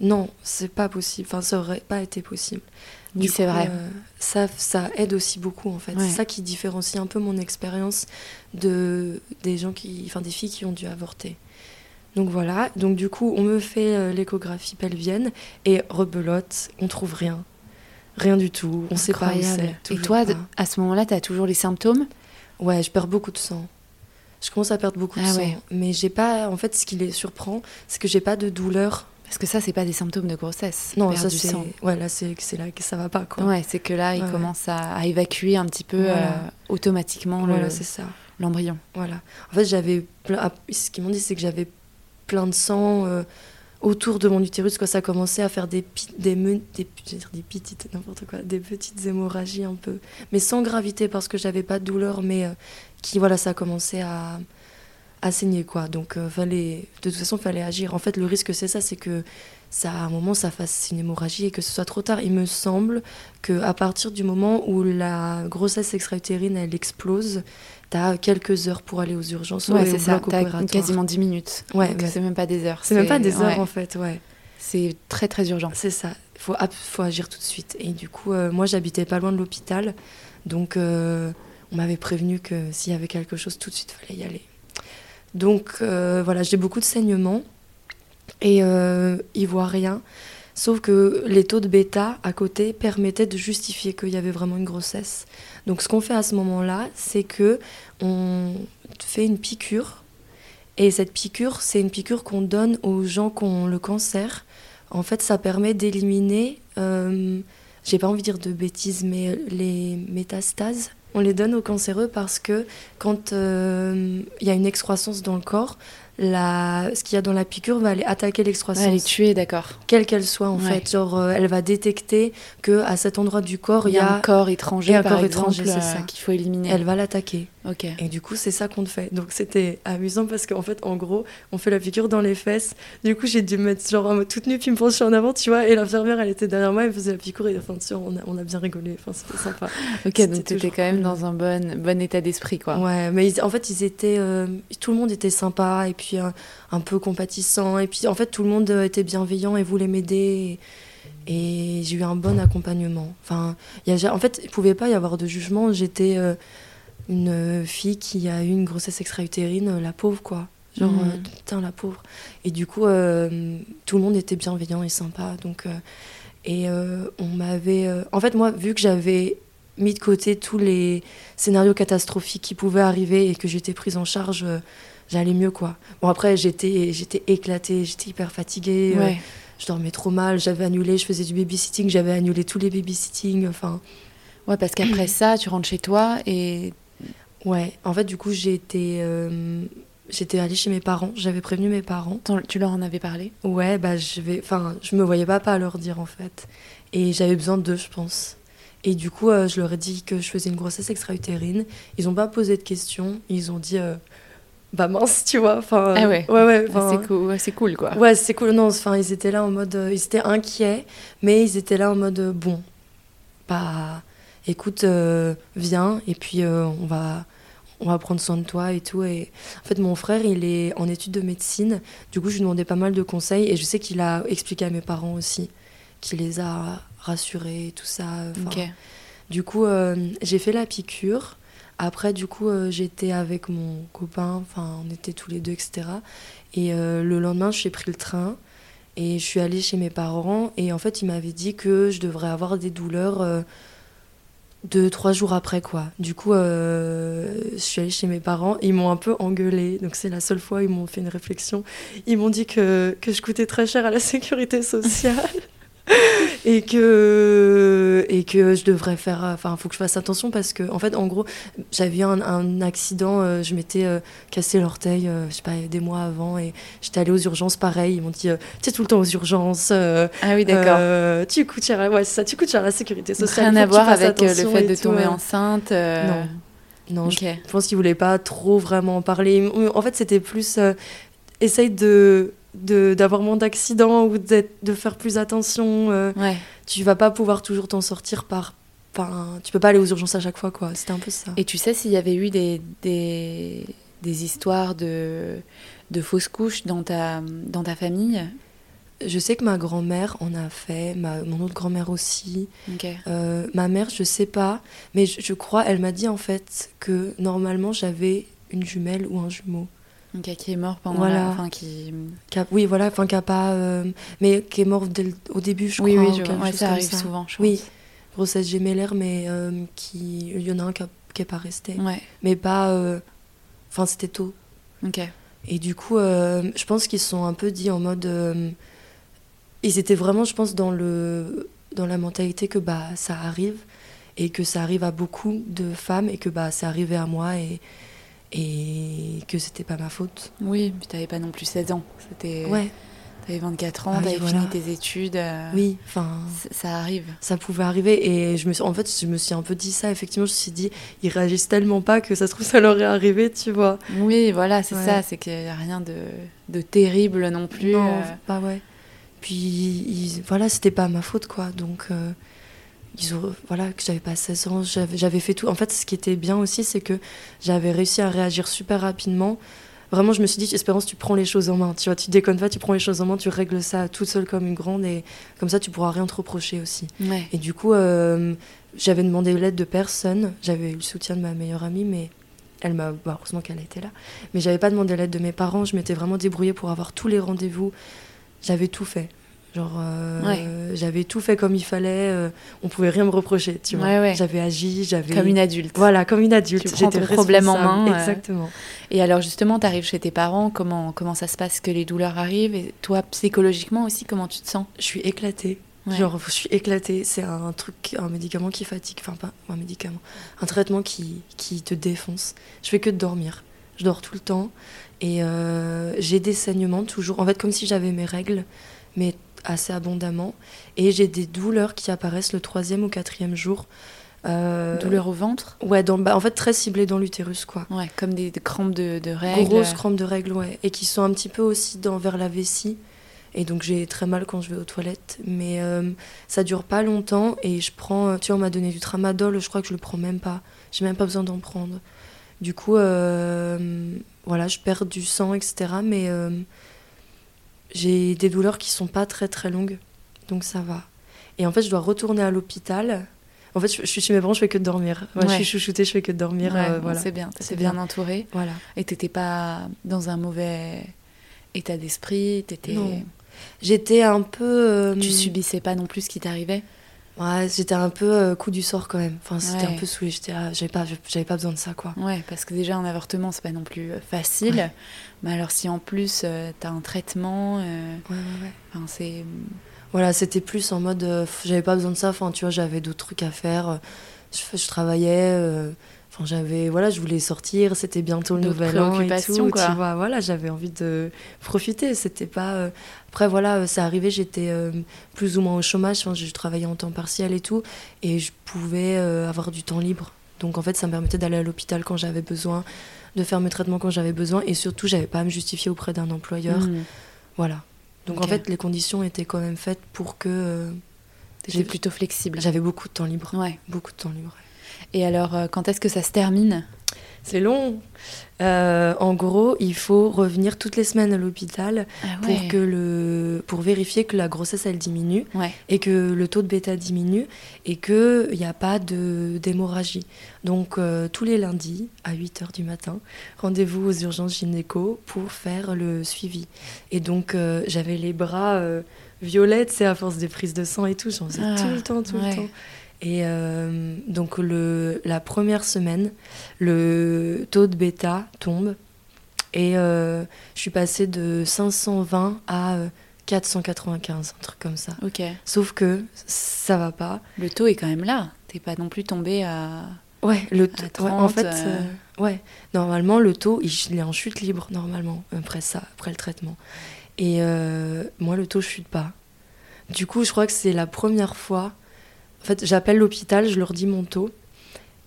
Non, c'est pas possible. Enfin, ça aurait pas été possible. Oui, c'est vrai. euh, ça, ça aide aussi beaucoup en fait. Ouais. C'est ça qui différencie un peu mon expérience de des gens qui, enfin des filles qui ont dû avorter. Donc voilà, donc du coup, on me fait euh, l'échographie pelvienne et rebelote, on trouve rien. Rien du tout, on sait pas où Incroyable. c'est. Et toi, pas. à ce moment-là, tu as toujours les symptômes? Ouais, je perds beaucoup de sang. Je commence à perdre beaucoup de Ah sang. ouais. Mais j'ai pas. En fait, ce qui les surprend, c'est que j'ai pas de douleur. Parce que ça, c'est pas des symptômes de grossesse. Non, ça du c'est. sang. Ouais, là c'est là que ça va pas quoi. Ouais, c'est que là, il Ouais, commence à, à évacuer un petit peu Voilà. euh, automatiquement le- Voilà, c'est ça. l'embryon. Voilà. En fait, j'avais. plein- ah, Ce qu'ils m'ont dit, c'est que j'avais plein de sang euh, autour de mon utérus quand ça commençait à faire des des, des, des petites n'importe quoi, des petites hémorragies un peu, mais sans gravité parce que j'avais pas de douleur, mais euh, qui voilà, ça commençait à à saigner quoi. Donc euh, fallait de toute façon fallait agir. En fait, le risque c'est ça, c'est que ça à un moment ça fasse une hémorragie et que ce soit trop tard. Il me semble que à partir du moment où la grossesse extra-utérine elle explose, t'as quelques heures pour aller aux urgences ou Ouais, c'est ça. opératoire. quasiment 10 minutes. Ouais, c'est même pas des heures. C'est même pas des heures ouais, en fait, ouais. C'est très très urgent. C'est ça. Il faut, faut agir tout de suite. Et du coup, euh, moi, j'habitais pas loin de l'hôpital. Donc, euh, on m'avait prévenu que s'il y avait quelque chose, tout de suite, il fallait y aller. Donc, euh, voilà, j'ai beaucoup de saignements. Et euh, ils voient rien. Sauf que les taux de bêta à côté permettaient de justifier qu'il y avait vraiment une grossesse. Donc, ce qu'on fait à ce moment-là, c'est que on fait une piqûre. Et cette piqûre, c'est une piqûre qu'on donne aux gens qui ont le cancer. En fait, ça permet d'éliminer, euh, j'ai pas envie de dire de bêtises, mais les métastases. On les donne aux cancéreux parce que quand euh, il y a une excroissance dans le corps, la, ce qu'il y a dans la piqûre va aller attaquer Ouais, elle est tuée, d'accord. quelle qu'elle soit en Ouais. fait. Genre, euh, elle va détecter que à cet endroit du corps, Il y a un corps étranger, il y a un par corps exemple, étranger, c'est euh, ça. qu'il faut éliminer. elle va l'attaquer. Et du coup, c'est ça qu'on fait. Donc c'était amusant parce qu'en fait, en gros, on fait la piqûre dans les fesses. Du coup, j'ai dû me mettre genre en mode toute nue puis me pencher en avant, tu vois. Et l'infirmière, elle était derrière moi, elle faisait la piqûre et enfin, tu vois, on a, on a bien rigolé. Enfin, c'était sympa. Ok, donc t'étais toujours quand même dans un bon, bon état d'esprit, quoi. Ouais, mais ils- en fait, ils étaient, euh, tout le monde était sympa et puis euh, un peu compatissant. Et puis en fait, tout le monde euh, était bienveillant et voulait m'aider. Et, et j'ai eu un bon accompagnement. Enfin, y a, en fait, il pouvait pas y avoir de jugement. J'étais euh, une fille qui a eu une grossesse extra-utérine, euh, la pauvre, quoi. Genre, euh, putain, la pauvre. Et du coup, euh, tout le monde était bienveillant et sympa. Donc, euh, et on m'avait. En fait, moi, vu que j'avais mis de côté tous les scénarios catastrophiques qui pouvaient arriver et que j'étais prise en charge, j'allais mieux, quoi. Bon, après, j'étais j'étais éclatée, j'étais hyper fatiguée. Ouais. je dormais trop mal, j'avais annulé, je faisais du babysitting, j'avais annulé tous les babysitting. Enfin, Ouais, parce qu'après ça, tu rentres chez toi et. Ouais. En fait, du coup, j'ai été. euh, J'étais allée chez mes parents, j'avais prévenu mes parents. Tu leur en avais parlé? Ouais, bah je vais, enfin, je me voyais pas pas leur dire en fait, et j'avais besoin d'eux, je pense. Et du coup, euh, je leur ai dit que je faisais une grossesse extra-utérine. Ils ont pas posé de questions, ils ont dit, euh, bah mince, tu vois. Enfin, Ah ouais. ouais, ouais. Ah, C'est cool, ouais, c'est cool, quoi. Ouais, c'est cool. Non, enfin, ils étaient là en mode, euh, ils étaient inquiets, mais ils étaient là en mode, bon, bah, écoute, viens, et puis on va, on va prendre soin de toi et tout. Et en fait, mon frère, il est en études de médecine. Du coup, je lui demandais pas mal de conseils, et je sais qu'il a expliqué à mes parents aussi, qu'il les a rassurés, et tout ça. Enfin, du coup, euh, j'ai fait la piqûre. Après, du coup, euh, j'étais avec mon copain, enfin, on était tous les deux, etc. Et euh, le lendemain, j'ai pris le train et je suis allée chez mes parents. Et en fait, ils m'avaient dit que je devrais avoir des douleurs deux, trois jours après, quoi. Du coup, euh, je suis allée chez mes parents. Ils m'ont un peu engueulée. Donc, c'est la seule fois où ils m'ont fait une réflexion. Ils m'ont dit que, que je coûtais très cher à la sécurité sociale. et que et que je devrais faire enfin faut que je fasse attention parce que en fait en gros j'avais eu un, un accident euh, je m'étais euh, cassé l'orteil euh, je sais pas des mois avant et j'étais allée aux urgences pareil ils m'ont dit euh, tu es tout le temps aux urgences euh, Ah oui, d'accord. euh, tu coûtes cher à- ouais c'est ça tu coûtes cher à la sécurité sociale Rien à voir avec euh, le fait de tout, tomber euh. enceinte. euh, Non. non je pense qu'ils voulaient pas trop vraiment en parler. En fait, c'était plus euh, essaye de- d'avoir moins d'accidents ou de faire plus attention. euh, Ouais. tu vas pas pouvoir toujours t'en sortir par. Enfin, tu peux pas aller aux urgences à chaque fois, quoi. C'était un peu ça. Et tu sais s'il y avait eu des, des, des histoires de, de fausses couches dans ta, dans ta famille? Je sais que ma grand-mère en a fait, ma, mon autre grand-mère aussi. Euh, ma mère, je sais pas, mais je, je crois, elle m'a dit en fait que normalement j'avais une jumelle ou un jumeau. Donc, qui est mort pendant Voilà. la... Enfin, qui... qui a- oui, voilà, enfin, qui a pas. euh, mais qui est mort dès le- au début, je oui, crois. oui, ou je vois. Ouais, ça arrive souvent, je Oui, pense. grossesse gémellaire, mais euh, qui. Il y en a un qui, a- qui est pas resté. Ouais, Mais pas. euh, Enfin, c'était tôt. ok. Et du coup, je pense qu'ils se sont un peu dit en mode. ils étaient vraiment, je pense, dans, le, dans la mentalité que bah, ça arrive et que ça arrive à beaucoup de femmes et que bah, c'est arrivé à moi et, et que c'était pas ma faute. Oui, puis t'avais pas non plus 16 ans. C'était... Ouais, T'avais 24 ans, Ah oui, t'avais voilà. fini tes études. euh, oui, enfin. Ça arrive. Ça pouvait arriver et je me suis, en fait, je me suis un peu dit ça. Effectivement, je me suis dit, ils réagissent tellement pas que ça se trouve, ça leur est arrivé, tu vois. Oui, voilà, c'est Ouais. ça. C'est qu'il n'y a rien de, de terrible non plus. Non, euh, bah ouais. Puis ils- voilà, c'était pas ma faute quoi. Donc euh, ils ont voilà que j'avais pas 16 ans, j'avais fait tout. En fait, ce qui était bien aussi, c'est que j'avais réussi à réagir super rapidement. Vraiment, je me suis dit, Espérance, tu prends les choses en main. Tu vois, tu déconnes pas, tu prends les choses en main, tu règles ça toute seule comme une grande et comme ça, tu pourras rien te reprocher aussi. Ouais. Et du coup, euh, j'avais demandé l'aide de personne. J'avais eu le soutien de ma meilleure amie, mais elle m'a. bah, heureusement qu'elle était là. Mais j'avais pas demandé l'aide de mes parents. Je m'étais vraiment débrouillée pour avoir tous les rendez-vous. J'avais tout fait. Genre, euh, j'avais tout fait comme il fallait. euh, on pouvait rien me reprocher, tu vois. Ouais, ouais. J'avais agi, j'avais. Comme une adulte. Voilà, comme une adulte. J'étais problème en main, euh. Exactement. Et alors justement, tu arrives chez tes parents, comment, comment ça se passe que les douleurs arrivent Et toi, psychologiquement aussi, comment tu te sens? Je suis éclatée. Genre, je suis éclatée. C'est un truc, un médicament qui fatigue. Enfin, pas un médicament. Un traitement qui, qui te défonce. Je fais que de dormir. Je dors tout le temps. Et euh, j'ai des saignements toujours. En fait, comme si j'avais mes règles, mais assez abondamment. Et j'ai des douleurs qui apparaissent le troisième ou quatrième jour. Euh, Douleur au ventre Ouais, dans, bas- en fait, très ciblées dans l'utérus, quoi. Ouais, comme des, des crampes de, de règles. Grosses crampes de règles, ouais. Et qui sont un petit peu aussi dans, vers la vessie. Et donc j'ai très mal quand je vais aux toilettes. Mais euh, ça dure pas longtemps. Et je prends. Tu vois, on m'a donné du tramadol. Je crois que je le prends même pas. J'ai même pas besoin d'en prendre. Du coup, euh, voilà, je perds du sang, etc. Mais euh, j'ai des douleurs qui sont pas très très longues. Donc ça va. Et en fait, je dois retourner à l'hôpital. En fait, je, je suis chez mes parents, je fais que de dormir. Ouais, Je suis chouchoutée, je fais que de dormir. Ouais, euh, voilà. C'est bien, C'est bien bien. entourée. voilà. Et t'étais pas dans un mauvais état d'esprit, t'étais... J'étais un peu. euh, Tu subissais pas non plus ce qui t'arrivait? Ouais, j'étais un peu euh, coup du sort quand même. Enfin, c'était Ouais. un peu saoulée. J'étais, ah, j'avais pas, j'avais pas besoin de ça, quoi. Ouais, parce que déjà un avortement c'est pas non plus euh, facile. Ouais. Mais alors si en plus euh, t'as un traitement, euh, Ouais, ouais, ouais. enfin, c'est Voilà, c'était plus en mode, j'avais pas besoin de ça. Enfin, tu vois, j'avais d'autres trucs à faire. Je, je travaillais. Euh, Enfin, j'avais, voilà, je voulais sortir. C'était bientôt le nouvel an et tout. quoi. Tu vois, voilà, j'avais envie de profiter. C'était pas. euh, Après, voilà, euh, c'est arrivé. J'étais euh, plus ou moins au chômage. Enfin, je travaillais en temps partiel et tout, et je pouvais euh, avoir du temps libre. Donc, en fait, ça me permettait d'aller à l'hôpital quand j'avais besoin, de faire mes traitements quand j'avais besoin, et surtout, j'avais pas à me justifier auprès d'un employeur. Hmm. Voilà. Donc, en fait, les conditions étaient quand même faites pour que euh, j'ai- plutôt flexible. j'avais beaucoup de temps libre. Ouais. Beaucoup de temps libre. Et alors euh, quand est-ce que ça se termine? C'est long. Euh, en gros, il faut revenir toutes les semaines à l'hôpital ah pour, que le, pour vérifier que la grossesse, elle diminue Ouais. et que le taux de bêta diminue et qu'il n'y a pas de- d'hémorragie. Donc, euh, tous les lundis, à 8h du matin, rendez-vous aux urgences gynéco pour faire le suivi. Et donc, euh, j'avais les bras violets, c'est à force des prises de sang et tout, j'en faisais Ah, tout le temps, tout ouais. le temps. Et euh, donc, le, la première semaine, le taux de bêta tombe. Et euh, je suis passée de 520 à euh, 495, un truc comme ça. Ok. Sauf que ça va pas. Le taux est quand même là. T'es pas non plus tombé à. Ouais, le À taux- ouais, en 30, fait, euh. euh, ouais, normalement le taux, il, est en chute libre normalement après ça, après le traitement. Et euh, moi, le taux chute pas. Du coup, je crois que c'est la première fois. En fait, j'appelle l'hôpital, je leur dis mon taux.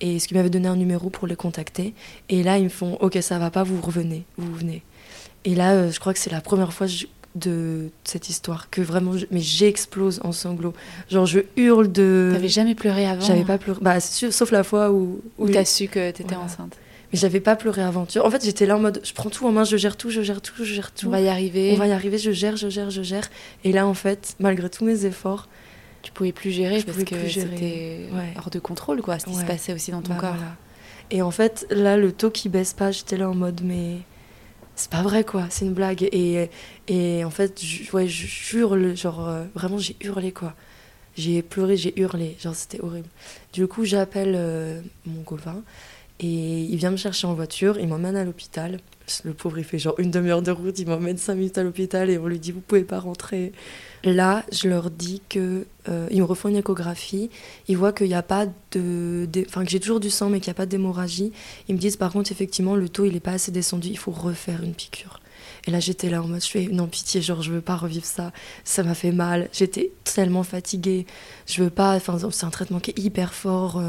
Et ce qui m'avait donné un numéro pour les contacter. Et là, ils me font Ok, ça va pas, vous revenez, vous venez. Et là, euh, je crois que c'est la première fois je- de cette histoire que vraiment. je- mais j'explose en sanglots. Genre, je hurle de. T'avais jamais pleuré avant J'avais pas pleuré. Bah, sauf la fois où. Ou où- t'as su que t'étais Voilà. enceinte Mais j'avais pas pleuré avant. En fait, j'étais là en mode je prends tout en main, je gère tout, je gère tout, je gère tout. On va y arriver. On va y arriver, je gère, je gère, je gère. Et là, en fait, malgré tous mes efforts, Tu pouvais plus gérer Je parce que c'était Ouais. hors de contrôle, quoi, ce qui se passait aussi dans ton bah, corps. voilà. Et en fait, là, le taux qui baisse pas, j'étais là en mode mais c'est pas vrai quoi, c'est une blague. Et, et en fait, je, ouais, hurle, genre euh, vraiment j'ai hurlé quoi. J'ai pleuré, j'ai hurlé, genre c'était horrible. Du coup, j'appelle euh, mon copain et il vient me chercher en voiture, il m'emmène à l'hôpital. Le pauvre, il fait genre une demi-heure de route, il m'emmène cinq minutes à l'hôpital et on lui dit vous pouvez pas rentrer. Là, je leur dis que euh, ils me refont une échographie, ils voient qu'il n'y a pas de, enfin que j'ai toujours du sang mais qu'il n'y a pas d'hémorragie. Ils me disent par contre effectivement le taux il est pas assez descendu, il faut refaire une piqûre. Et là j'étais là en mode je fais non pitié genre je veux pas revivre ça, ça m'a fait mal, j'étais tellement fatiguée, je veux pas, enfin c'est un traitement qui est hyper fort.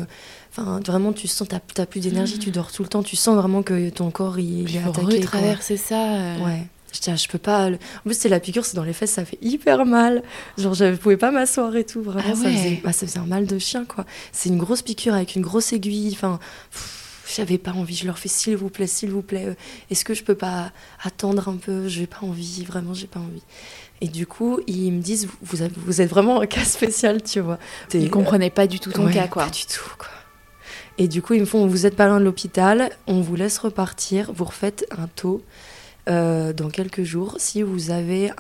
Enfin, vraiment, tu sens, t'as, t'as plus d'énergie, tu dors tout le temps, tu sens vraiment que ton corps il, est attaqué. traverser ça. Euh. Ouais. Je, je peux pas. En plus, c'est la piqûre, c'est dans les fesses, ça fait hyper mal. Genre, je pouvais pas m'asseoir et tout. Vraiment, ah ça, faisait, bah, ça faisait un mal de chien, quoi. C'est une grosse piqûre avec une grosse aiguille. Enfin, j'avais pas envie. Je leur fais, s'il vous plaît, s'il vous plaît, euh, est-ce que je peux pas attendre un peu? J'ai pas envie, vraiment, j'ai pas envie. Et du coup, ils me disent, vous, vous êtes vraiment un cas spécial, tu vois. Ils comprenaient pas du tout ton cas, quoi. Pas du tout, quoi. Et du coup, ils me font Vous êtes pas loin de l'hôpital, on vous laisse repartir, vous refaites un taux euh, dans quelques jours. Si vous avez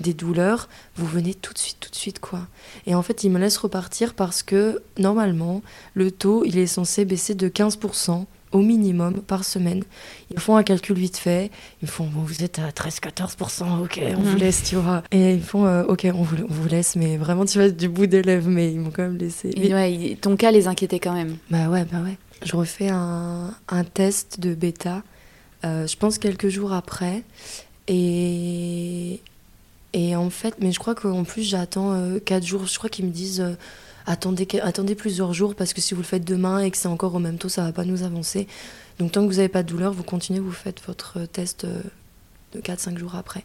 des douleurs, vous venez tout de suite, tout de suite, quoi. Et en fait, ils me laissent repartir parce que normalement, le taux, il est censé baisser de 15% au minimum par semaine. Ils font un calcul vite fait. Ils font bon, vous êtes à 13-14%, ok, on vous mhm. laisse, tu vois. Et ils font euh, ok, on vous, on vous, laisse, mais vraiment, tu vas du bout des lèvres, mais ils m'ont quand même laissé. ouais, ton cas les inquiétait quand même. Bah ouais, bah ouais. Je refais un, un test de bêta, euh, je pense quelques jours après. Et, et en fait, mais je crois qu'en plus, j'attends 4 euh, jours. Je crois qu'ils me disent attendez, attendez plusieurs jours parce que si vous le faites demain et que c'est encore au même taux, ça va pas nous avancer. Donc tant que vous n'avez pas de douleur, vous continuez, vous faites votre test euh, de 4-5 jours après.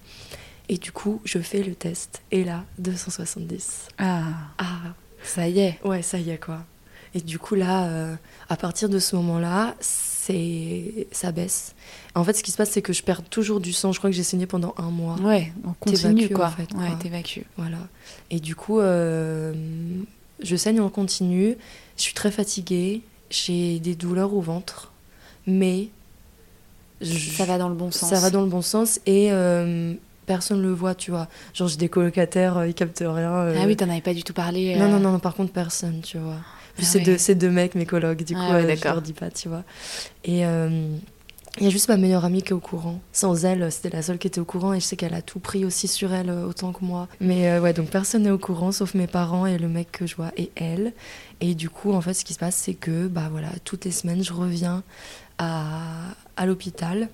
Et du coup, je fais le test. Et là, 270. Ah. Ah. Ça y est. Ouais, ça y est, quoi. Et du coup, là, euh, à partir de ce moment-là, c'est ça baisse. En fait, ce qui se passe, c'est que je perds toujours du sang. Je crois que j'ai saigné pendant un mois. Ouais, on continue, quoi. En fait, ouais. Voilà. Et du coup, euh, je saigne en continu, je suis très fatiguée, j'ai des douleurs au ventre, mais ça va dans le bon sens. Ça va dans le bon sens et euh, personne le voit, tu vois. Genre j'ai des colocataires, euh, ils captent rien. Euh. Ah oui, t'en avais pas du tout parlé. Non, non, non, par contre personne, tu vois. Ah c'est deux, deux, mecs, mes colocs, du ah coup, je leur dis pas, tu vois. Et il y a juste ma meilleure amie qui est au courant. Sans elle, c'était la seule qui était au courant et je sais qu'elle a tout pris aussi sur elle euh, autant que moi. Mais euh, ouais, donc personne n'est au courant sauf mes parents et le mec que je vois et elle. Et du coup, en fait, ce qui se passe, c'est que bah voilà, toutes les semaines, je reviens à, à l'hôpital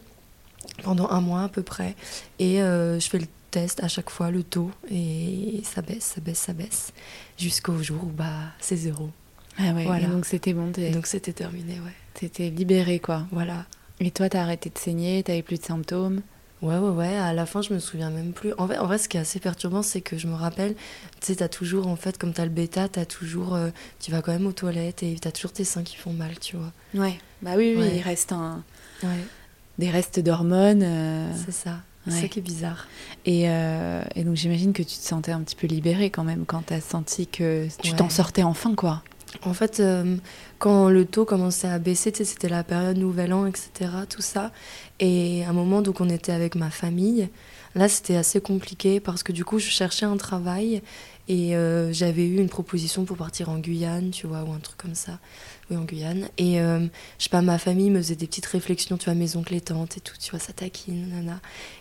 pendant un mois à peu près et euh, je fais le test à chaque fois, le taux et ça baisse, ça baisse, ça baisse jusqu'au jour où bah c'est zéro. Ah ouais. Voilà. donc c'était bon. Donc c'était terminé, ouais. T'étais libérée quoi. Voilà. Et toi, t'as arrêté de saigner, t'avais plus de symptômes? Ouais, ouais, ouais. À la fin, je me souviens même plus. En, fait, en vrai, ce qui est assez perturbant, c'est que je me rappelle, tu sais, t'as toujours, en fait, comme t'as le bêta, t'as toujours. Euh, tu vas quand même aux toilettes et t'as toujours tes seins qui font mal, tu vois. Ouais. Bah oui, oui, il reste un. Ouais. Des restes d'hormones. Euh, c'est ça. C'est ça qui est bizarre. Et, euh, et donc, j'imagine que tu te sentais un petit peu libérée quand même quand t'as senti que tu t'en sortais enfin, quoi. En fait, euh, quand le taux commençait à baisser, c'était la période Nouvel An, etc., tout ça. Et à un moment, donc, on était avec ma famille. Là, c'était assez compliqué parce que du coup, je cherchais un travail et euh, j'avais eu une proposition pour partir en Guyane, tu vois, ou un truc comme ça en Guyane. Et euh, je sais pas, ma famille me faisait des petites réflexions, tu vois, mes oncles et tantes et tout, tu vois, ça taquine, nana.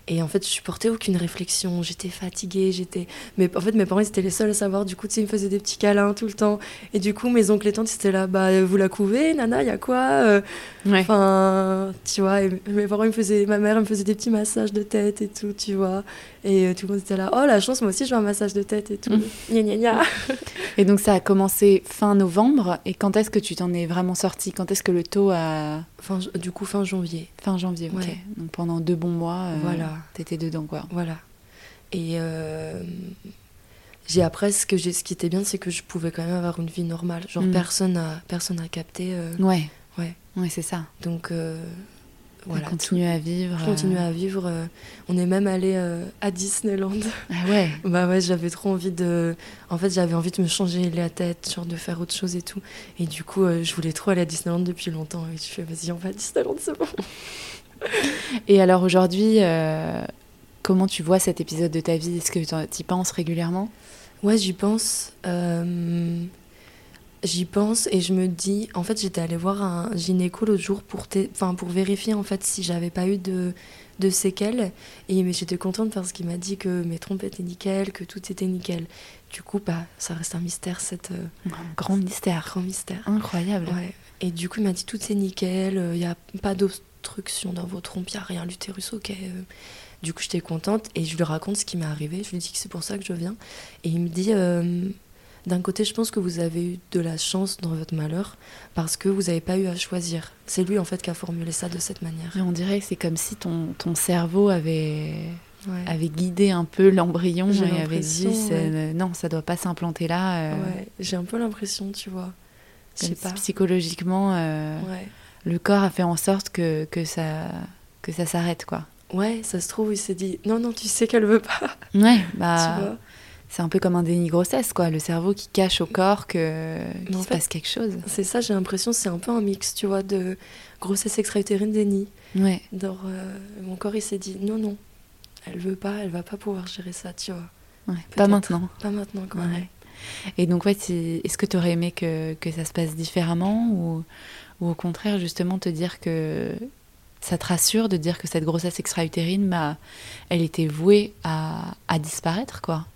Et en fait, je supportais aucune réflexion, j'étais fatiguée, j'étais. Mais en fait, mes parents, ils étaient les seuls à savoir, du coup, tu sais, ils me faisaient des petits câlins tout le temps. Et du coup, mes oncles et tantes, c'était là, bah, vous la couvez, nana, il y a quoi euh, Enfin, tu vois, et mes parents, ils me faisaient, ma mère, elle me faisait des petits massages de tête et tout, tu vois. Et euh, tout le monde était là, oh la chance, moi aussi, je veux un massage de tête et tout. Mmh. Gna, gna, gna. Et donc, ça a commencé fin novembre. Et quand est-ce que tu t'en est vraiment sorti Quand est-ce que le taux a. Fin, du coup, fin janvier. Fin janvier, ok. Donc pendant deux bons mois, euh, voilà. t'étais dedans, quoi. Voilà. Et euh, j'ai après, ce, que j'ai, ce qui était bien, c'est que je pouvais quand même avoir une vie normale. Genre, mm. personne n'a personne a capté. Euh, ouais. Ouais. Ouais, c'est ça. Donc, voilà, continuer à vivre. Continuer à vivre. Euh, on est même allé euh, à Disneyland. Ah ouais. bah ouais, j'avais trop envie de. En fait, j'avais envie de me changer la tête, genre de faire autre chose et tout. Et du coup, euh, je voulais trop aller à Disneyland depuis longtemps. Et je fais, vas-y, on va à Disneyland, c'est bon. Et alors aujourd'hui, euh, comment tu vois cet épisode de ta vie? Est-ce que tu y penses régulièrement? Ouais, j'y pense. Euh, j'y pense et je me dis, en fait, j'étais allée voir un gynéco l'autre jour pour, enfin, pour vérifier en fait si j'avais pas eu de, de séquelles. Et j'étais contente parce qu'il m'a dit que mes trompes étaient nickel, que tout était nickel. Du coup, bah, ça reste un mystère, cette. Euh, grand mystère. Grand mystère. Incroyable. Ouais. Et du coup, il m'a dit tout est nickel, il n'y a pas d'obstruction dans vos trompes, il n'y a rien, l'utérus, ok. Du coup, j'étais contente et je lui raconte ce qui m'est arrivé. Je lui dis que c'est pour ça que je viens. Et il me dit euh, d'un côté, je pense que vous avez eu de la chance dans votre malheur parce que vous n'avez pas eu à choisir. C'est lui en fait qui a formulé ça de cette manière. Et on dirait que c'est comme si ton, ton cerveau avait, avait guidé un peu l'embryon et avait dit non, ça doit pas s'implanter là. Euh. Ouais, j'ai un peu l'impression, tu vois. Comme pas. psychologiquement, euh, le corps a fait en sorte que, que ça, que ça s'arrête, quoi. Ouais, ça se trouve, il s'est dit non, non, tu sais qu'elle veut pas. Ouais, bah. C'est un peu comme un déni grossesse, quoi. Le cerveau qui cache au corps que qu'il se passe quelque chose. C'est ça, j'ai l'impression, c'est un peu un mix, tu vois, de grossesse extra-utérine, déni. Ouais. Euh, mon corps, il s'est dit non, non, elle veut pas, elle va pas pouvoir gérer ça, tu vois. Ouais, pas maintenant. Pas maintenant, quand même. Et donc, ouais, est-ce que tu aurais aimé que, que, ça se passe différemment ou, ou au contraire, justement, te dire que ça te rassure de dire que cette grossesse extra-utérine, bah, elle était vouée à, à disparaître, quoi?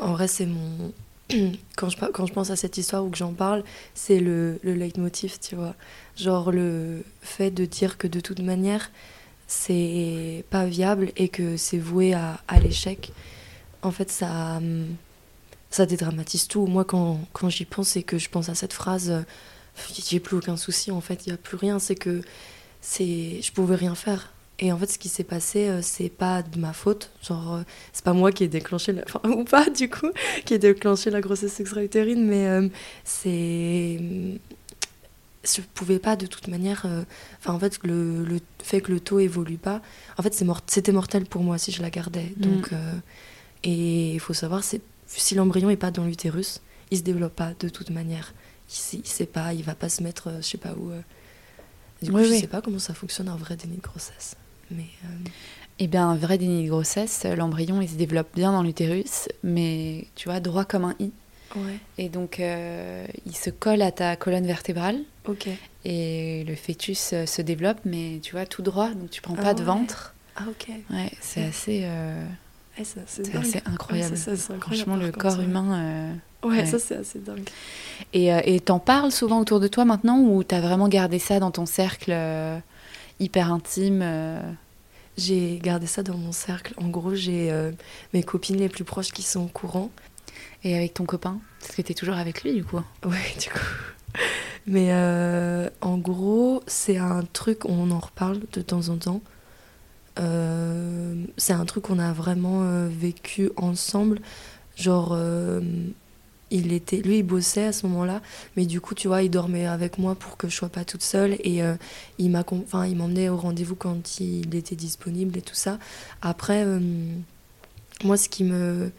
En vrai, c'est mon. Quand je, quand je pense à cette histoire ou que j'en parle, c'est le, le leitmotiv, tu vois. Genre le fait de dire que de toute manière, c'est pas viable et que c'est voué à, à l'échec. En fait, ça, ça dédramatise tout. Moi, quand, quand j'y pense et que je pense à cette phrase, j'ai plus aucun souci, en fait, il n'y a plus rien. C'est que je pouvais rien faire et en fait ce qui s'est passé euh, c'est pas de ma faute. Genre euh, c'est pas moi qui ai déclenché la... enfin ou pas du coup qui ai déclenché la grossesse extra-utérine mais euh, c'est je pouvais pas de toute manière enfin en fait le, le, fait que le taux évolue pas en fait c'est mort... c'était mortel pour moi si je la gardais. Mm. donc et il faut savoir c'est si l'embryon est pas dans l'utérus il se développe pas de toute manière. Il, il sait pas il va pas se mettre je sais pas où du coup, je ne sais pas comment ça fonctionne un vrai déni de grossesse. Mais, euh, Eh bien, un vrai déni de grossesse, l'embryon, il se développe bien dans l'utérus, mais tu vois, droit comme un i. Ouais. Et donc, euh, il se colle à ta colonne vertébrale. Ok. Et le fœtus euh, se développe, mais tu vois, tout droit, donc tu prends ah pas de ventre. Ah, ok. Ouais, c'est assez. c'est assez incroyable. Franchement, le corps humain. Ouais, ça c'est assez dingue. Et euh, et t'en parles souvent autour de toi maintenant ou t'as vraiment gardé ça dans ton cercle euh, hyper intime euh J'ai gardé ça dans mon cercle. En gros, j'ai mes copines les plus proches qui sont au courant. Et avec ton copain Parce que t'es toujours avec lui du coup Ouais, du coup. Mais en gros, c'est un truc, on en reparle de temps en temps. c'est un truc qu'on a vraiment vécu ensemble. Genre, il était lui il bossait à ce moment-là. Mais du coup tu vois il dormait avec moi pour que je sois pas toute seule. Et euh, il m'a enfin il m'emmenait au rendez-vous quand il était disponible et tout ça. Après euh, moi ce qui me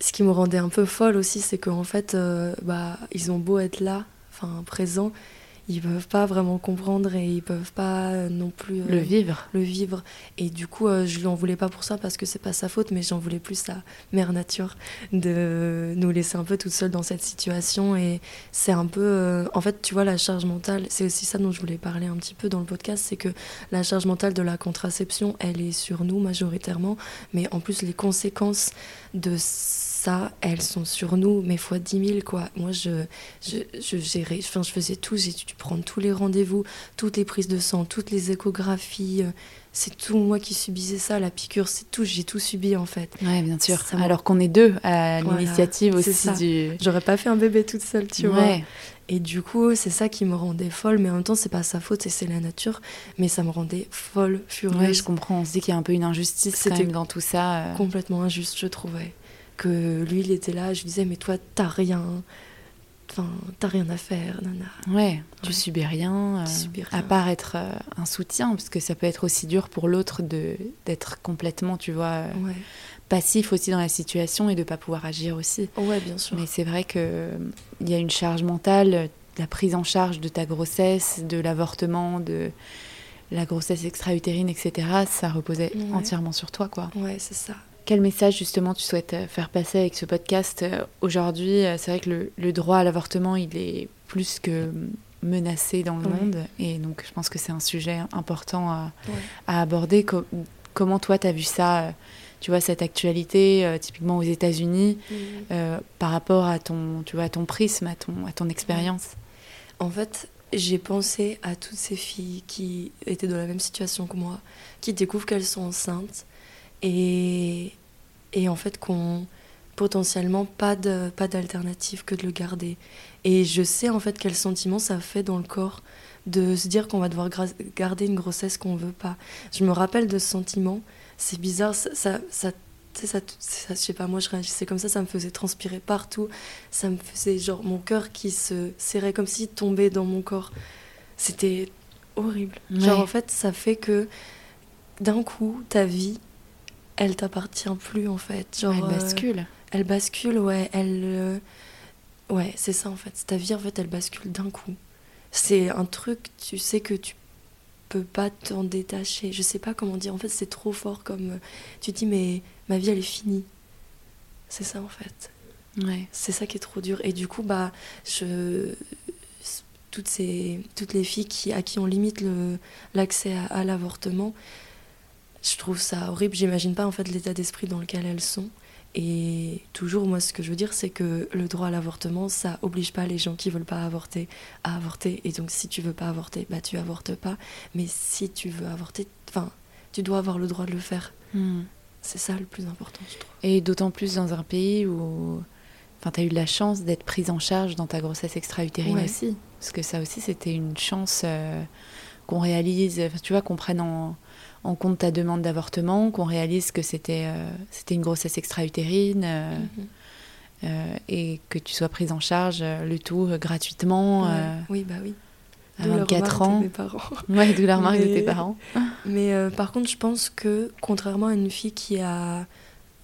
ce qui me rendait un peu folle aussi c'est qu'en fait euh, bah ils ont beau être là enfin présents ils peuvent pas vraiment comprendre et ils peuvent pas euh, non plus le vivre. le vivre. Et du coup euh, je lui en voulais pas pour ça parce que c'est pas sa faute mais j'en voulais plus à mère nature de nous laisser un peu toute seule dans cette situation. Et c'est un peu euh, en fait tu vois la charge mentale c'est aussi ça dont je voulais parler un petit peu dans le podcast c'est que la charge mentale de la contraception elle est sur nous majoritairement. Mais en plus les conséquences de ça, elles sont sur nous, mais fois 10 000, quoi. Moi, je, je, je gérais, enfin, je faisais tout, j'ai dû prendre tous les rendez-vous, toutes les prises de sang, toutes les échographies. Euh, c'est tout moi qui subissais ça, la piqûre, c'est tout, j'ai tout subi en fait. Ouais, bien sûr. Alors qu'on est deux à l'initiative aussi du. J'aurais pas fait un bébé toute seule, tu vois. Et du coup, c'est ça qui me rendait folle, mais en même temps, c'est pas sa faute et c'est la nature, mais ça me rendait folle, furieuse. Ouais, je comprends. On se dit qu'il y a un peu une injustice quand même dans tout ça. Euh. Complètement injuste, je trouvais que lui, il était là, je lui disais, mais toi, t'as rien. Enfin, t'as rien à faire, nana. Ouais, tu subis rien, euh, subis rien. à part être euh, un soutien, parce que ça peut être aussi dur pour l'autre d'être complètement, tu vois, euh, passif aussi dans la situation et de pas pouvoir agir aussi. Ouais, bien sûr. Mais c'est vrai que il y a une charge mentale, la prise en charge de ta grossesse, de l'avortement, de la grossesse extra-utérine, etc., ça reposait entièrement sur toi, quoi. Ouais, c'est ça. Quel message justement tu souhaites euh, faire passer avec ce podcast euh, aujourd'hui? C'est vrai que le, droit à l'avortement, il est plus que menacé dans le monde, et donc je pense que c'est un sujet important à, aborder. comment toi, tu as vu ça tu vois, cette actualité, typiquement aux États-Unis, mmh. par rapport à ton, tu vois, à ton prisme, à ton, à ton expérience? En fait, j'ai pensé à toutes ces filles qui étaient dans la même situation que moi, qui découvrent qu'elles sont enceintes et, et en fait qu'on potentiellement pas de pas d'alternative que de le garder. Et je sais en fait quel sentiment ça fait dans le corps de se dire qu'on va devoir garder une grossesse qu'on veut pas. Je me rappelle de ce sentiment. C'est bizarre, ça, ça, ça ça, ça, je sais pas, moi je réagissais comme ça, ça me faisait transpirer partout, ça me faisait genre mon cœur qui se serrait comme s'il tombait dans mon corps. C'était horrible. Genre en fait, ça fait que d'un coup, ta vie, elle t'appartient plus en fait. Genre, elle bascule. Euh, elle bascule, ouais. Elle, euh, ouais, c'est ça en fait. Ta vie en fait, elle bascule d'un coup. C'est un truc, tu sais que tu peux pas t'en détacher. Je sais pas comment dire. En fait, c'est trop fort comme euh, tu dis mais ma vie elle est finie. C'est ça en fait. Ouais. C'est ça qui est trop dur. Et du coup, bah, je, toutes, ces, toutes les filles qui, à qui on limite l'accès à, l'avortement, je trouve ça horrible. J'imagine pas en fait l'état d'esprit dans lequel elles sont. Et toujours, moi, ce que je veux dire, c'est que le droit à l'avortement, ça oblige pas les gens qui veulent pas avorter à avorter. Et donc, si tu veux pas avorter, bah, tu avortes pas. Mais si tu veux avorter, enfin, tu dois avoir le droit de le faire. Hmm. C'est ça le plus important, je trouve. Et d'autant plus dans un pays où enfin, tu as eu la chance d'être prise en charge dans ta grossesse extra-utérine aussi. Parce que ça aussi, c'était une chance euh, qu'on réalise, tu vois, qu'on prenne en, compte ta demande d'avortement, qu'on réalise que c'était euh, c'était une grossesse extra-utérine. Euh, mhm. et que tu sois prise en charge le tout gratuitement. Oui, bah oui à 24 ans. De parents. Ouais, d'où la remarque de tes parents. Mais euh, par contre, je pense que contrairement à une fille qui a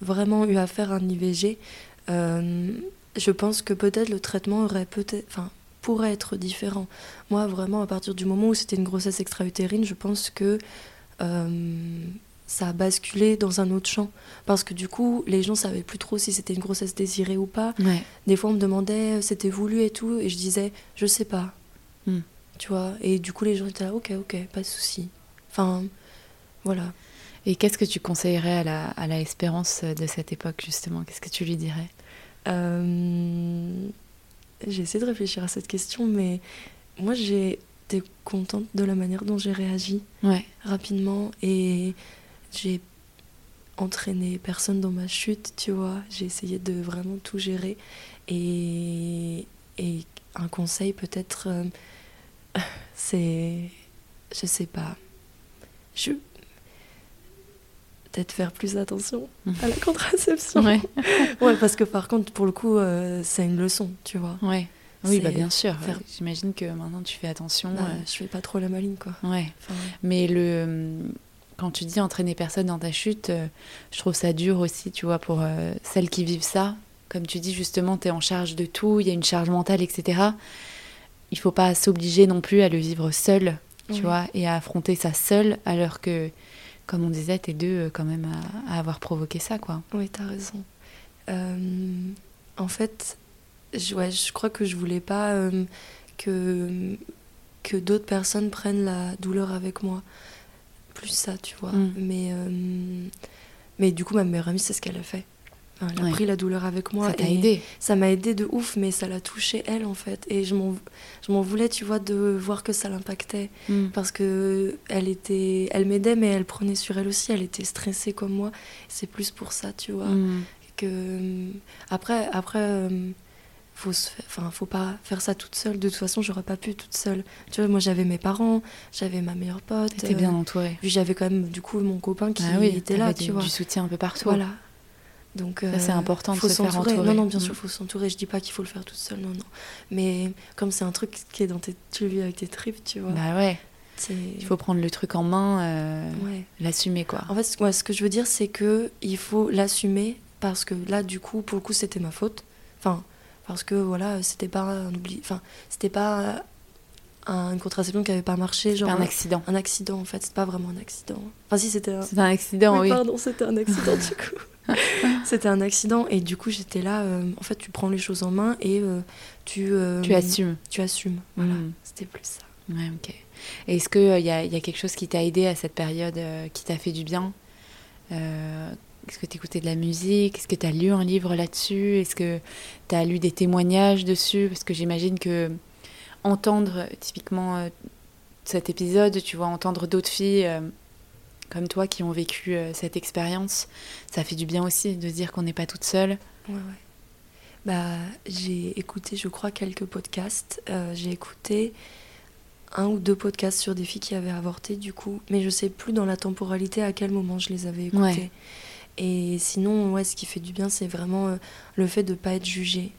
vraiment eu affaire à un IVG, euh, je pense que peut-être le traitement aurait peut-être, enfin, pourrait être différent. Moi, vraiment, à partir du moment où c'était une grossesse extra-utérine, je pense que euh, ça a basculé dans un autre champ. Parce que du coup, les gens savaient plus trop si c'était une grossesse désirée ou pas. Des fois, on me demandait, c'était voulu et tout, et je disais, je sais pas. Hmm tu vois. Et du coup, les gens étaient là, ok, ok, pas de souci. Enfin, voilà. Et qu'est-ce que tu conseillerais à la, à la Espérance de cette époque, justement? Qu'est-ce que tu lui dirais? Euh, J'ai essayé de réfléchir à cette question, mais moi, j'ai été contente de la manière dont j'ai réagi ouais. rapidement. Et j'ai entraîné personne dans ma chute, tu vois. J'ai essayé de vraiment tout gérer. Et, et un conseil, peut-être. Euh, c'est. Je sais pas. Je. Peut-être faire plus attention à la contraception. ouais. ouais, parce que par contre, pour le coup, euh, c'est une leçon, tu vois. Ouais. Oui, bah bien sûr. J'imagine que maintenant tu fais attention. Bah, Je fais pas trop la maline, quoi. Ouais. Mais le quand tu dis entraîner personne dans ta chute, euh, je trouve ça dur aussi, tu vois, pour euh, celles qui vivent ça. Comme tu dis, justement, tu es en charge de tout, il y a une charge mentale, etc il faut pas s'obliger non plus à le vivre seul, tu vois, et à affronter ça seul, alors que, comme on disait, t'es deux euh, quand même à, avoir provoqué ça, quoi. Oui, t'as raison. Euh, en fait, je, ouais, je crois que je voulais pas euh, que, que d'autres personnes prennent la douleur avec moi. Plus ça, tu vois. Mm. Mais, mais du coup, ma meilleure amie, c'est ce qu'elle a fait. Elle a pris la douleur avec moi. Ça t'a aidé. Ça m'a aidé de ouf, mais ça l'a touché elle en fait. Et je m'en voulais, tu vois, de voir que ça l'impactait. Hmm. Parce que elle était, elle m'aidait, mais elle prenait sur elle aussi. Elle était stressée comme moi. C'est plus pour ça, tu vois. Hmm. Que après, après, euh, faut enfin, faut pas faire ça toute seule. De toute façon, j'aurais pas pu toute seule. Tu vois, moi j'avais mes parents, j'avais ma meilleure pote. T'étais bien entourée. Puis j'avais quand même du coup mon copain qui ah était là, tu vois. Du soutien un peu partout. Voilà. Donc, c'est euh, important de se faire entourer. Non, non, bien sûr, il faut s'entourer. Je dis pas qu'il faut le faire toute seule, non, non. Mais comme c'est un truc qui est dans tes... Tu le vis avec tes tripes, tu vois. Bah ouais. Il faut prendre le truc en main, euh, l'assumer, quoi. En fait, ce que je veux dire, c'est que il faut l'assumer parce que là, du coup, pour le coup, c'était ma faute. Enfin, parce que voilà, c'était pas un oubli. Enfin, c'était pas un- une contraception qui avait pas marché, genre un accident. un accident en fait. C'est pas vraiment un accident. Enfin si c'était un. C'est un accident, oui. pardon, c'était un accident du coup. c'était un accident et du coup j'étais là. euh, en fait, tu prends les choses en main et euh, tu. euh, Tu assumes. Tu assumes. Voilà. Mm. C'était plus ça. Ouais, ok. Et est-ce qu'il y, a, y a quelque chose qui t'a aidé à cette période, qui t'a fait du bien? Est-ce que tu écoutais de la musique? Est-ce que tu as lu un livre là-dessus? Est-ce que tu as lu des témoignages dessus? Parce que j'imagine que entendre typiquement euh, cet épisode, tu vois, entendre d'autres filles euh, comme toi qui ont vécu euh, cette expérience, ça fait du bien aussi de dire qu'on n'est pas toute seule. Ouais, ouais. Bah, j'ai écouté, je crois, quelques podcasts. Euh, j'ai écouté un ou deux podcasts sur des filles qui avaient avorté, du coup. Mais je sais plus dans la temporalité à quel moment je les avais écoutés. Ouais. Et sinon, ouais, ce qui fait du bien, c'est vraiment euh, le fait de pas être jugé.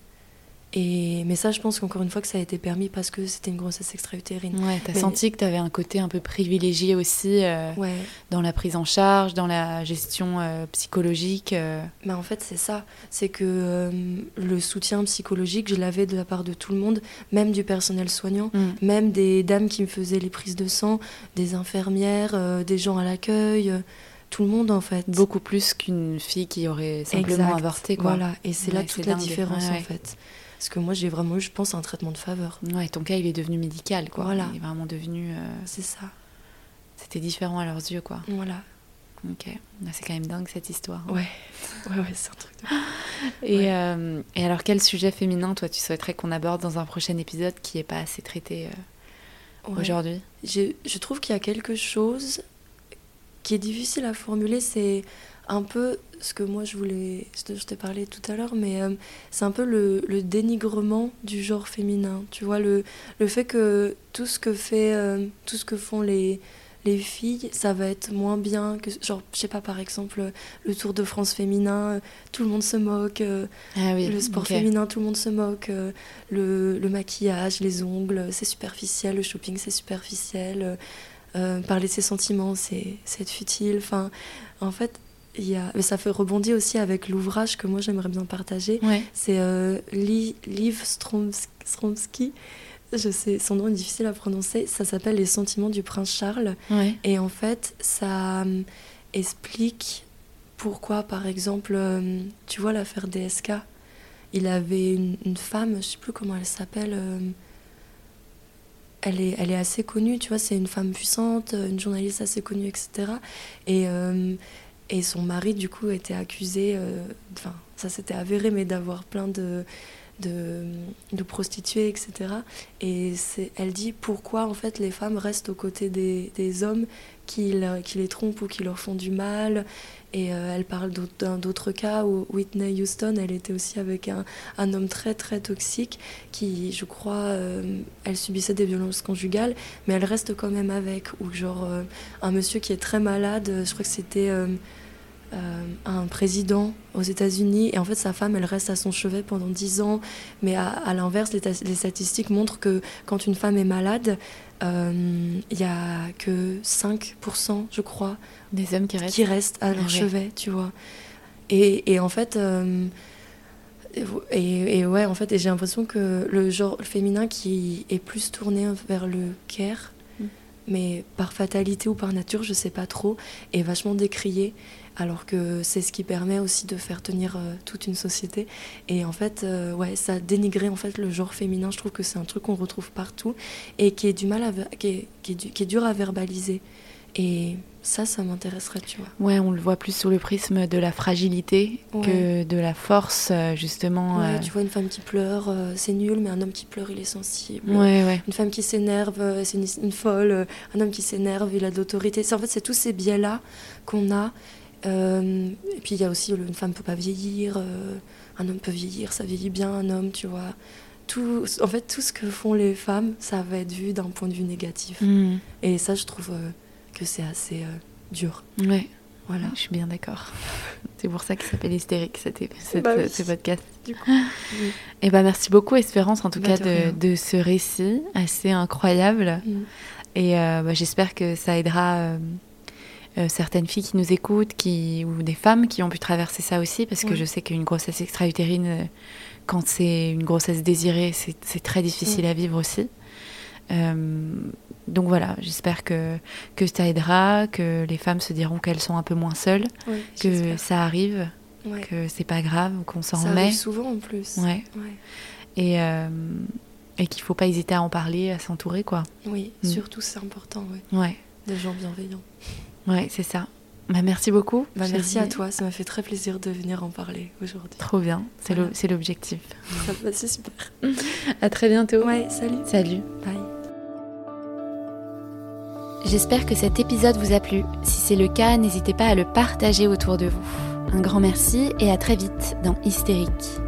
Et, mais ça, je pense qu'encore une fois que ça a été permis parce que c'était une grossesse extra-utérine. Ouais, t'as Mais- senti que tu avais un côté un peu privilégié aussi euh, Ouais, dans la prise en charge, dans la gestion euh, psychologique. euh. Mais en fait, c'est ça. C'est que euh, le soutien psychologique, je l'avais de la part de tout le monde, même du personnel soignant, Mm. même des dames qui me faisaient les prises de sang, des infirmières, des gens à l'accueil, tout le monde en fait. Beaucoup plus qu'une fille qui aurait simplement Exact. avorté. Quoi. Voilà, et c'est là toute la dingue. différence Ouais, ouais. en fait. Parce que moi, j'ai vraiment eu, je pense, un traitement de faveur. Ouais, ton cas, il est devenu médical. Quoi. Voilà. Il est vraiment devenu. euh, C'est ça. C'était différent à leurs yeux. quoi. Voilà. Ok. Ah, C'est quand même dingue cette histoire. Ouais. Ouais, ouais, c'est un truc de. Et, Ouais. euh, et alors, quel sujet féminin, toi, tu souhaiterais qu'on aborde dans un prochain épisode qui n'est pas assez traité euh, Ouais. aujourd'hui? Je trouve qu'il y a quelque chose qui est difficile à formuler. C'est un peu ce que moi je voulais, ce je t'ai parlé tout à l'heure, mais euh, c'est un peu le, le dénigrement du genre féminin. Tu vois, le, le fait que tout ce que fait, euh, tout ce que font les les filles, ça va être moins bien que genre je sais pas par exemple le Tour de France féminin, euh, tout le monde se moque, euh, Ah oui. le sport féminin, tout le monde se moque. euh, le, le maquillage, les ongles, c'est superficiel. Le shopping, c'est superficiel. euh, parler de ses sentiments, c'est c'est être futile. Enfin, en fait, il y a... mais ça fait rebondir aussi avec l'ouvrage que moi j'aimerais bien partager. Ouais. C'est euh, Li- Liv Stromsk- Stromsky. Je sais, son nom est difficile à prononcer. Ça s'appelle Les sentiments du prince Charles. Ouais. Et en fait, ça hum, explique pourquoi, par exemple, hum, tu vois l'affaire DSK, il avait une, une femme, je sais plus comment elle s'appelle, hum, elle est, elle est assez connue, tu vois, c'est une femme puissante, une journaliste assez connue, etc. Et, et son mari, du coup, était accusé, euh, enfin, ça s'était avéré, mais d'avoir plein de, de, prostituées, etc. Et elle dit pourquoi, en fait, les femmes restent aux côtés des, des hommes qui, qui les trompent ou qui leur font du mal. Et euh, elle parle d'autres- cas où Whitney Houston, elle était aussi avec un, un homme très très toxique qui, je crois, euh, elle subissait des violences conjugales, mais elle reste quand même avec. Ou genre un monsieur qui est très malade, je crois que c'était euh, euh, un président aux États-Unis, et en fait sa femme, elle reste à son chevet pendant 10 ans. Mais à, à l'inverse, les, ta- les statistiques montrent que quand une femme est malade, euh, il y a que 5%, je crois, Des hommes qui restent. qui restent à leur Ah ouais. chevet, tu vois. Et, et en fait, euh, et, et ouais, en fait, j'ai l'impression que le genre féminin qui est plus tourné vers le care, Mm. mais par fatalité ou par nature, je sais pas trop, est vachement décrié. Alors que c'est ce qui permet aussi de faire tenir euh, toute une société. Et en fait, euh, ouais, ça a dénigré en fait le genre féminin. Je trouve que c'est un truc qu'on retrouve partout et qui est du mal à, qui est, qui est du- qui est dur à verbaliser. Et ça, ça m'intéresserait, tu vois. Ouais, on le voit plus sous le prisme de la fragilité que de la force, euh, justement. Ouais, euh. tu vois une femme qui pleure, euh, c'est nul, mais un homme qui pleure, il est sensible. Ouais, ouais. Une femme qui s'énerve, euh, c'est une, une folle. Un homme qui s'énerve, il a de l'autorité. C'est- En fait, c'est tous ces biais-là qu'on a. Euh, et puis, il y a aussi le- une femme peut pas vieillir, euh, un homme peut vieillir, ça vieillit bien, un homme, tu vois. Tout, en fait, tout ce que font les femmes, ça va être vu d'un point de vue négatif. Mm. Et ça, je trouve euh, que c'est assez dur. Ouais, Voilà. je suis bien d'accord. C'est pour ça qu'il s'appelle Hystérique, cet, cet- Bah oui. ce podcast. Du coup, oui. Et ben merci beaucoup Espérance en tout Bah, cas de ce récit assez incroyable. Mm. Et bah, j'espère que ça aidera euh, euh, certaines filles qui nous écoutent, qui, ou des femmes qui ont pu traverser ça aussi, parce que Ouais. je sais qu'une grossesse extra-utérine, euh, quand c'est une grossesse désirée, c'est très difficile à vivre aussi. donc voilà, j'espère que, que ça aidera, que les femmes se diront qu'elles sont un peu moins seules, que ça arrive, que c'est pas grave, qu'on s'en remet. Ça arrive souvent en plus. Ouais. Et, et qu'il faut pas hésiter à en parler, à s'entourer, quoi. Oui, mm. surtout c'est important, ouais. ouais. Des gens bienveillants. Ouais, c'est ça. Bah, merci beaucoup. Bah, merci à toi, ça m'a fait très plaisir de venir en parler aujourd'hui. Trop bien, c'est l'objectif. c'est super. à très bientôt. Ouais, salut. Salut. Bye. J'espère que cet épisode vous a plu. Si c'est le cas, n'hésitez pas à le partager autour de vous. Un grand merci et à très vite dans Hystérique.